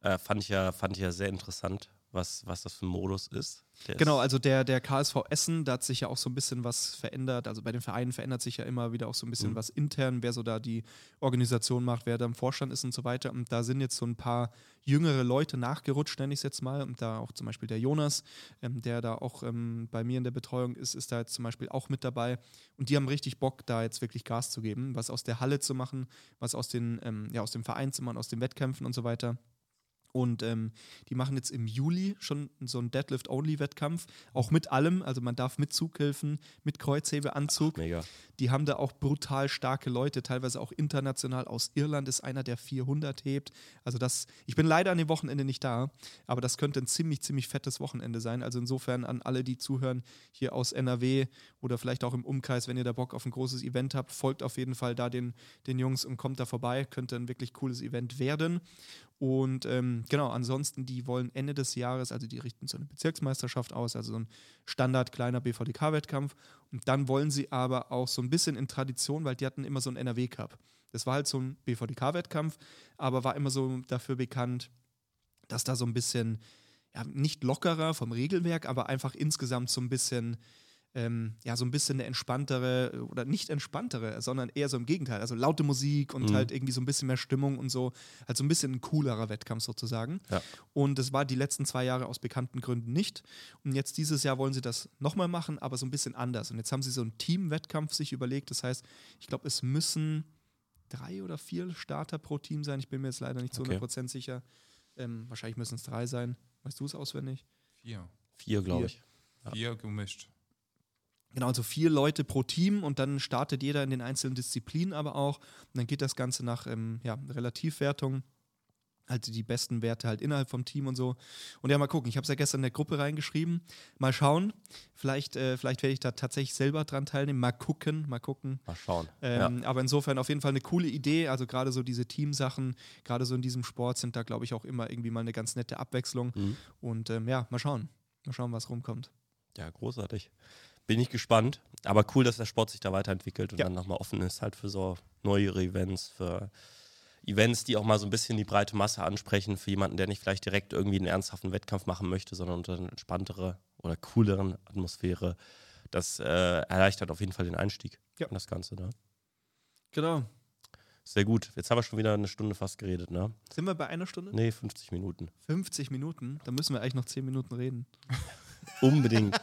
Äh, fand, ich ja, fand ich ja sehr interessant, was, was das für ein Modus ist. Der Genau, also der, der KSV Essen, da hat sich ja auch so ein bisschen was verändert. Also bei den Vereinen verändert sich ja immer wieder auch so ein bisschen Mhm. was intern, wer so da die Organisation macht, wer da im Vorstand ist und so weiter. Und da sind jetzt so ein paar jüngere Leute nachgerutscht, nenne ich es jetzt mal. Und da auch zum Beispiel der Jonas, ähm, der da auch ähm, bei mir in der Betreuung ist, ist da jetzt zum Beispiel auch mit dabei. Und die haben richtig Bock, da jetzt wirklich Gas zu geben, was aus der Halle zu machen, was aus, den, ähm, ja, aus dem Verein zu machen, aus den Wettkämpfen und so weiter. Und ähm, die machen jetzt im Juli schon so einen Deadlift-Only-Wettkampf, auch mit allem. Also man darf mit Zughilfen, mit Kreuzhebeanzug. mega. Die haben da auch brutal starke Leute, teilweise auch international. Aus Irland ist einer, der 400 hebt. Also das, ich bin leider an dem Wochenende nicht da, aber das könnte ein ziemlich, ziemlich fettes Wochenende sein. Also insofern an alle, die zuhören, hier aus NRW oder vielleicht auch im Umkreis, wenn ihr da Bock auf ein großes Event habt, folgt auf jeden Fall da den, den Jungs und kommt da vorbei. Könnte ein wirklich cooles Event werden. Und ähm, genau, ansonsten, die wollen Ende des Jahres, also die richten so eine Bezirksmeisterschaft aus, also so ein Standard kleiner BVDK-Wettkampf. Und dann wollen sie aber auch so ein bisschen in Tradition, weil die hatten immer so einen NRW-Cup. Das war halt so ein BVDK-Wettkampf, aber war immer so dafür bekannt, dass da so ein bisschen, ja, nicht lockerer vom Regelwerk, aber einfach insgesamt so ein bisschen, ähm, ja, so ein bisschen eine entspanntere oder nicht entspanntere, sondern eher so im Gegenteil. Also laute Musik und Mhm. halt irgendwie so ein bisschen mehr Stimmung und so. halt so ein bisschen ein coolerer Wettkampf sozusagen. Ja. Und das war die letzten zwei Jahre aus bekannten Gründen nicht. Und jetzt dieses Jahr wollen sie das nochmal machen, aber so ein bisschen anders. Und jetzt haben sie so einen Teamwettkampf sich überlegt. Das heißt, ich glaube, es müssen drei oder vier Starter pro Team sein. Ich bin mir jetzt leider nicht zu Okay. 100% sicher. Ähm, wahrscheinlich müssen es drei sein. Weißt du es auswendig? Vier. Vier, glaube ich. Ja. Vier gemischt. Genau, also vier Leute pro Team und dann startet jeder in den einzelnen Disziplinen aber auch. Und dann geht das Ganze nach ähm, ja, Relativwertung. Also die besten Werte halt innerhalb vom Team und so. Und ja, mal gucken. Ich habe es ja gestern in der Gruppe reingeschrieben. Mal schauen. Vielleicht, äh, vielleicht werde ich da tatsächlich selber dran teilnehmen. Mal gucken, mal gucken. Mal schauen. Ähm, Aber insofern auf jeden Fall eine coole Idee. Also gerade so diese Teamsachen, gerade so in diesem Sport sind da, glaube ich, auch immer irgendwie mal eine ganz nette Abwechslung. ja. Mhm. Und ähm, ja, mal schauen. Mal schauen, was rumkommt. ja, großartig. Bin ich gespannt. Aber cool, dass der Sport sich da weiterentwickelt und Ja. dann nochmal offen ist halt für so neuere Events, für Events, die auch mal so ein bisschen die breite Masse ansprechen, für jemanden, der nicht vielleicht direkt irgendwie einen ernsthaften Wettkampf machen möchte, sondern unter einer entspanntere oder cooleren Atmosphäre. Das äh, erleichtert auf jeden Fall den Einstieg Ja. in das Ganze. Ne? Genau. Sehr gut. Jetzt haben wir schon wieder eine Stunde fast geredet, ne? Sind wir bei einer Stunde? Nee, 50 Minuten. 50 Minuten? Da müssen wir eigentlich noch 10 Minuten reden. Unbedingt.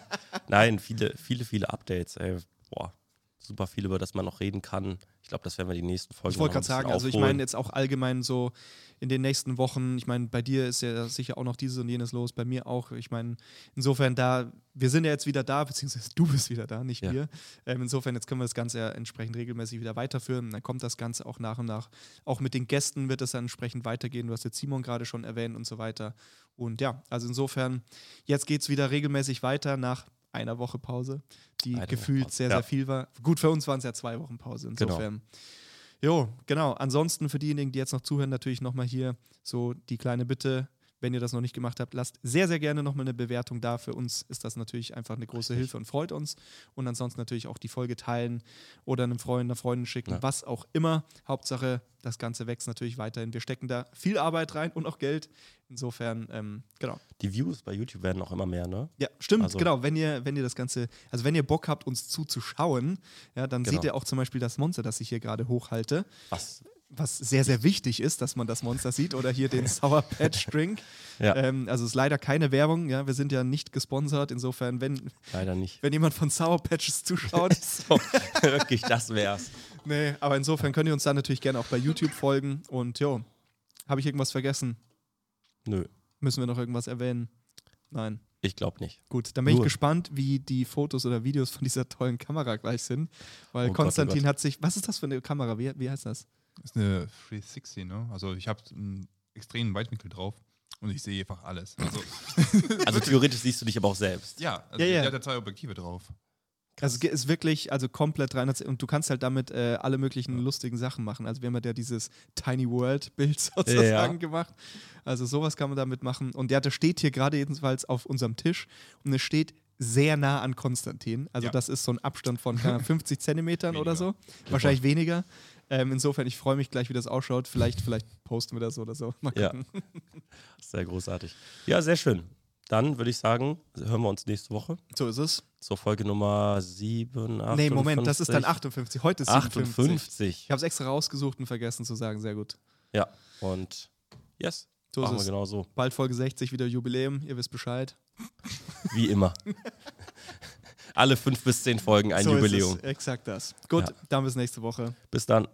Nein, viele, viele, viele Updates. Ey. Boah. Super viel, über das man noch reden kann. Ich glaube, das werden wir die nächsten Folgen Ich wollte gerade sagen, also ich meine jetzt auch allgemein so in den nächsten Wochen, ich meine, bei dir ist ja sicher auch noch dieses und jenes los, bei mir auch. Ich meine, insofern da, wir sind ja jetzt wieder da, beziehungsweise du bist wieder da, nicht Ja. wir. Ähm, insofern, jetzt können wir das Ganze ja entsprechend regelmäßig wieder weiterführen. Dann kommt das Ganze auch nach und nach. Auch mit den Gästen wird es dann entsprechend weitergehen. Du hast jetzt Simon gerade schon erwähnt und so weiter. Und ja, also insofern, jetzt geht es wieder regelmäßig weiter nach einer Woche Pause, die Eine Woche gefühlt Pause, sehr, ja. sehr viel war. Gut, für uns waren es ja zwei Wochen Pause. Genau. Insofern. Jo, genau. Ansonsten für diejenigen, die jetzt noch zuhören, natürlich nochmal hier so die kleine Bitte, wenn ihr das noch nicht gemacht habt, lasst sehr, sehr gerne nochmal eine Bewertung da. Für uns ist das natürlich einfach eine große Hilfe und freut uns. Und ansonsten natürlich auch die Folge teilen oder einem Freund, einer Freundin schicken, Ja. was auch immer. Hauptsache, das Ganze wächst natürlich weiterhin. Wir stecken da viel Arbeit rein und auch Geld. Insofern, ähm, genau. Die Views bei YouTube werden auch immer mehr, ne? Ja, stimmt, Also- genau. Wenn ihr, wenn ihr das Ganze, also wenn ihr Bock habt, uns zuzuschauen, ja, dann Genau. seht ihr auch zum Beispiel das Monster, das ich hier gerade hochhalte, Was? Was sehr, sehr wichtig ist, dass man das Monster sieht oder hier den Sour Patch Drink. Ja. Ähm, also es ist leider keine Werbung, ja, wir sind ja nicht gesponsert. Insofern, wenn, Leider nicht. wenn jemand von Sour Patches zuschaut, so, wirklich, das wär's. nee, aber insofern könnt ihr uns dann natürlich gerne auch bei YouTube folgen und jo, habe ich irgendwas vergessen? Nö, Müssen wir noch irgendwas erwähnen? Nein. ich glaube nicht. Gut, dann bin ich Nur. gespannt, wie die Fotos oder Videos von dieser tollen Kamera gleich sind. Weil Oh Gott, oh Konstantin Gott. hat sich. Was ist das für eine Kamera? Wie, wie heißt das? Das ist eine 360, ne? Also ich habe einen extremen Weitwinkel drauf und ich sehe einfach alles. Also, Also theoretisch siehst du dich aber auch selbst. ja, also Ja, ja. der hat ja zwei Objektive drauf. Also es ist wirklich, also komplett 360 und du kannst halt damit äh, alle möglichen lustigen Sachen machen. Also wir haben ja dieses Tiny World Bild sozusagen Ja. gemacht. Also sowas kann man damit machen. Und ja, das steht hier gerade jedenfalls auf unserem Tisch und es steht sehr nah an Konstantin. Also Ja. das ist so ein Abstand von keine Ahnung, 50 Zentimetern oder so. Wahrscheinlich weniger. Ähm, insofern, ich freue mich gleich, wie das ausschaut. Vielleicht, vielleicht posten wir das oder so. Mal Ja. gucken. Sehr großartig. Ja, sehr schön. Dann würde ich sagen, hören wir uns nächste Woche So ist es. zur Folge Nummer 7, 8, Nee, Moment, das ist dann 58. Heute ist 57. 58. Ich habe es extra rausgesucht und vergessen zu sagen. Sehr gut. Ja, und yes, So machen ist wir es. genau so. Bald Folge 60 wieder Jubiläum. Ihr wisst Bescheid. Wie immer. Alle fünf bis zehn Folgen ein so Jubiläum. Ist es. Exakt das. Gut, Ja. dann bis nächste Woche. Bis dann.